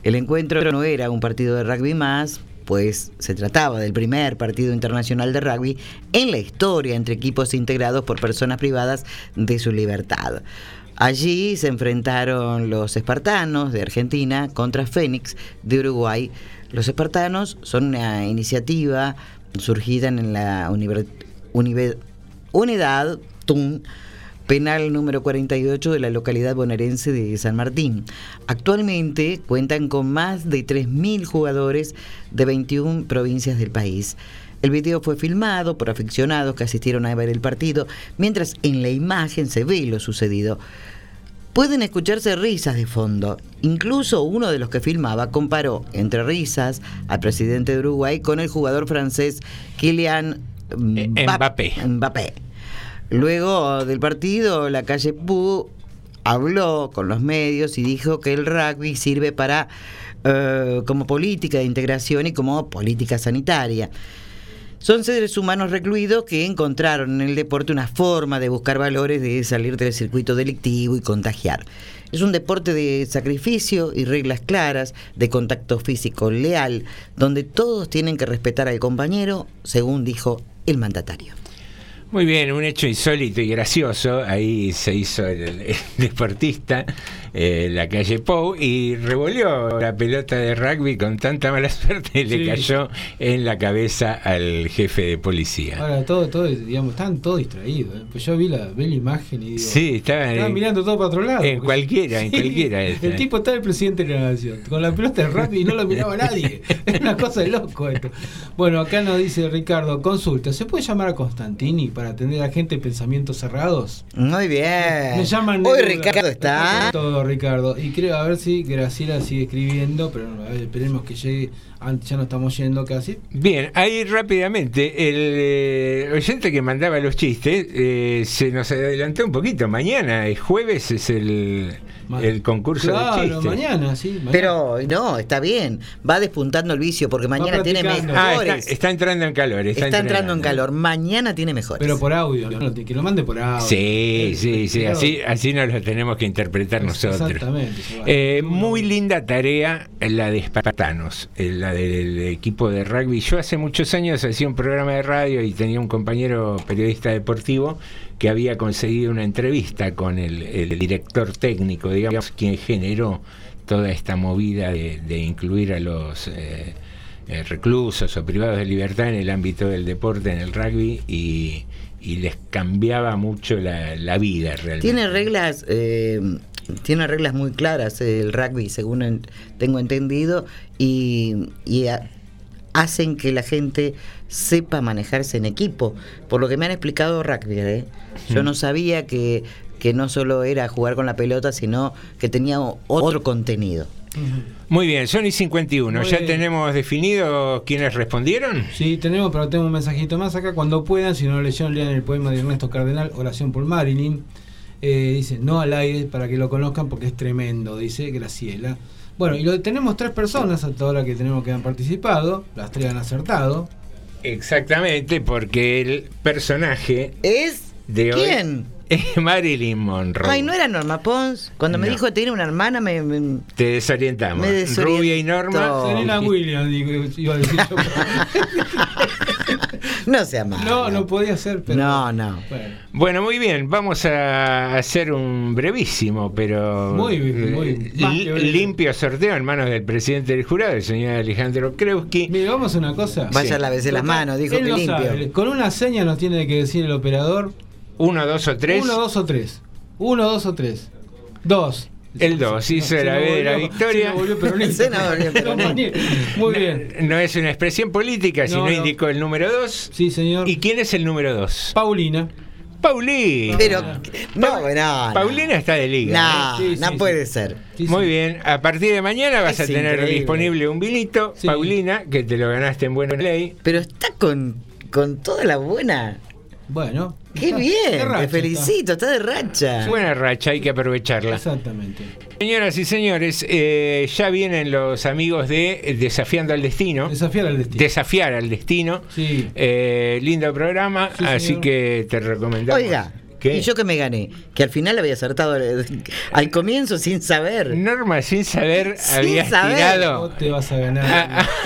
El encuentro no era un partido de rugby más, pues se trataba del primer partido internacional de rugby en la historia entre equipos integrados por personas privadas de su libertad. Allí se enfrentaron los espartanos de Argentina contra Fénix de Uruguay. Los espartanos son una iniciativa surgida en la unidad TUN penal número 48 de la localidad bonaerense de San Martín. Actualmente cuentan con más de 3.000 jugadores de 21 provincias del país. El video fue filmado por aficionados que asistieron a ver el partido, mientras en la imagen se ve lo sucedido. Pueden escucharse risas de fondo. Incluso uno de los que filmaba comparó entre risas al presidente de Uruguay con el jugador francés Kylian Mbappé. Mbappé. Luego del partido, la calle Pou habló con los medios y dijo que el rugby sirve para eh, como política de integración y como política sanitaria. Son seres humanos recluidos que encontraron en el deporte una forma de buscar valores, de salir del circuito delictivo y contagiar. Es un deporte de sacrificio y reglas claras, de contacto físico leal, donde todos tienen que respetar al compañero, según dijo el mandatario. Muy bien, un hecho insólito y gracioso. Ahí se hizo el, el deportista, eh, la calle Pou, y revolvió la pelota de rugby con tanta mala suerte, le Sí. cayó en la cabeza al jefe de policía. Ahora, todo, todo, digamos, están todos distraídos. ¿eh? Pues yo vi la, vi la imagen y digo. Sí, estaba Estaban en- mirando todo para otro lado. en cualquiera, en cualquiera. El tipo estaba el presidente de la nación, con la pelota de rugby y no lo miraba nadie. Es una cosa de loco esto. Bueno, acá nos dice Ricardo, consulta, ¿se puede llamar a Constantini para atender a gente de pensamientos cerrados? Muy bien. Me llaman Hoy Ricardo está. Todo, Ricardo. Y creo, a ver si Graciela sigue escribiendo, pero esperemos que llegue. Antes ya no estamos yendo casi. Bien, ahí rápidamente, el eh, oyente que mandaba los chistes eh, se nos adelantó un poquito. Mañana, es jueves, es el, el concurso Claro, de chistes. mañana, sí. mañana. Pero no, está bien. Va despuntando el vicio porque mañana tiene practicando. Ah, mejores. está, está entrando en calor. Está, Está entrando en calor. Mañana tiene mejores. Pero por audio, ¿no? que lo mande por audio. Sí, sí, sí, así, así nos lo tenemos que interpretar nosotros. Exactamente. Eh, muy linda tarea la de Espartanos, eh, del equipo de rugby. Yo hace muchos años hacía un programa de radio y tenía un compañero periodista deportivo que había conseguido una entrevista con el, director técnico, digamos, quien generó toda esta movida de, incluir a los eh, eh, reclusos o privados de libertad en el ámbito del deporte, en el rugby, y, les cambiaba mucho la, la vida realmente. Tiene reglas, eh, tiene reglas muy claras el rugby, según en- tengo entendido, y, y a- hacen que la gente sepa manejarse en equipo. Por lo que me han explicado rugby, ¿eh? yo Mm. no sabía que, que no solo era jugar con la pelota, sino que tenía otro contenido. Muy bien, Sony 51. Muy ¿Ya bien. tenemos definido quiénes respondieron? Sí, tenemos, pero tengo un mensajito más acá. Cuando puedan, si no lo leyeron, lean el poema de Ernesto Cardenal, Oración por Marilyn. Eh, dice, no al aire, para que lo conozcan, porque es tremendo, dice Graciela. Bueno, y lo, tenemos tres personas hasta ahora que tenemos que han participado. Las tres han acertado. Exactamente, porque el personaje ¿Es? de hoy ¿Quién? es Marilyn Monroe. Ay, no era Norma Pons. Cuando me dijo que tenía una hermana, me. me- Te desorientamos. Me. Rubia y Norma. Serena Williams, digo, iba a decir yo. no sea malo. No, no podía ser, pero. No, no. Bueno. Bueno, muy bien, vamos a hacer un brevísimo, pero Muy muy eh, breve. limpio sorteo en manos del presidente del jurado, el señor Alejandro Kreuski. Mire, vamos a una cosa. Vaya, Sí. lávese las manos, dijo Él que limpio. sabe. Con una seña nos tiene que decir el operador. Uno, dos o tres. Uno, dos o tres. Uno, dos o tres. Dos. El 2 hizo la B de la victoria. Muy bien. No es una expresión política, No, sino no. indicó el número 2. Sí, señor. ¿Y quién es el número 2? Paulina. Paulina. Pero. No, no. Paulina está de liga. No, Sí, sí, no sí. puede ser. Muy bien, a partir de mañana vas Es a tener increíble. disponible un vinito. Paulina, que te lo ganaste en buena ley. Pero está con, con toda la buena. Bueno. Qué está- bien, racha te está. felicito, está de racha. Buena racha, hay que aprovecharla. Exactamente. Señoras y señores, eh, ya vienen los amigos de Desafiando al Destino. Desafiar al destino. Desafiar al Destino. Sí. Eh, lindo programa, Sí, así señor. que te recomendamos. Oiga, ¿Qué? y yo que me gané, que al final había acertado al, al comienzo sin saber. Norma, sin saber, Sin habías saber. tirado. Te vas a ganar. Ah, ah.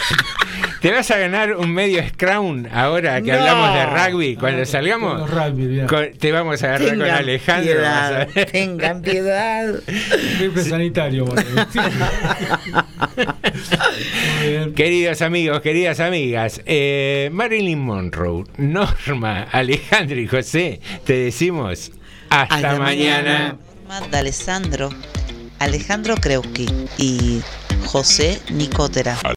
Te vas a ganar un medio scrum ahora que No. hablamos de rugby. Cuando Ah, salgamos, con los rugby, bien. con- te vamos a agarrar con Alejandro. piedad, ver. tengan piedad. Sanitario. Queridos amigos, queridas amigas, eh, Marilyn Monroe, Norma, Alejandro y José, te decimos hasta, Hasta mañana. mañana. de Alessandro, Alejandro Kreuski y José Nicotera.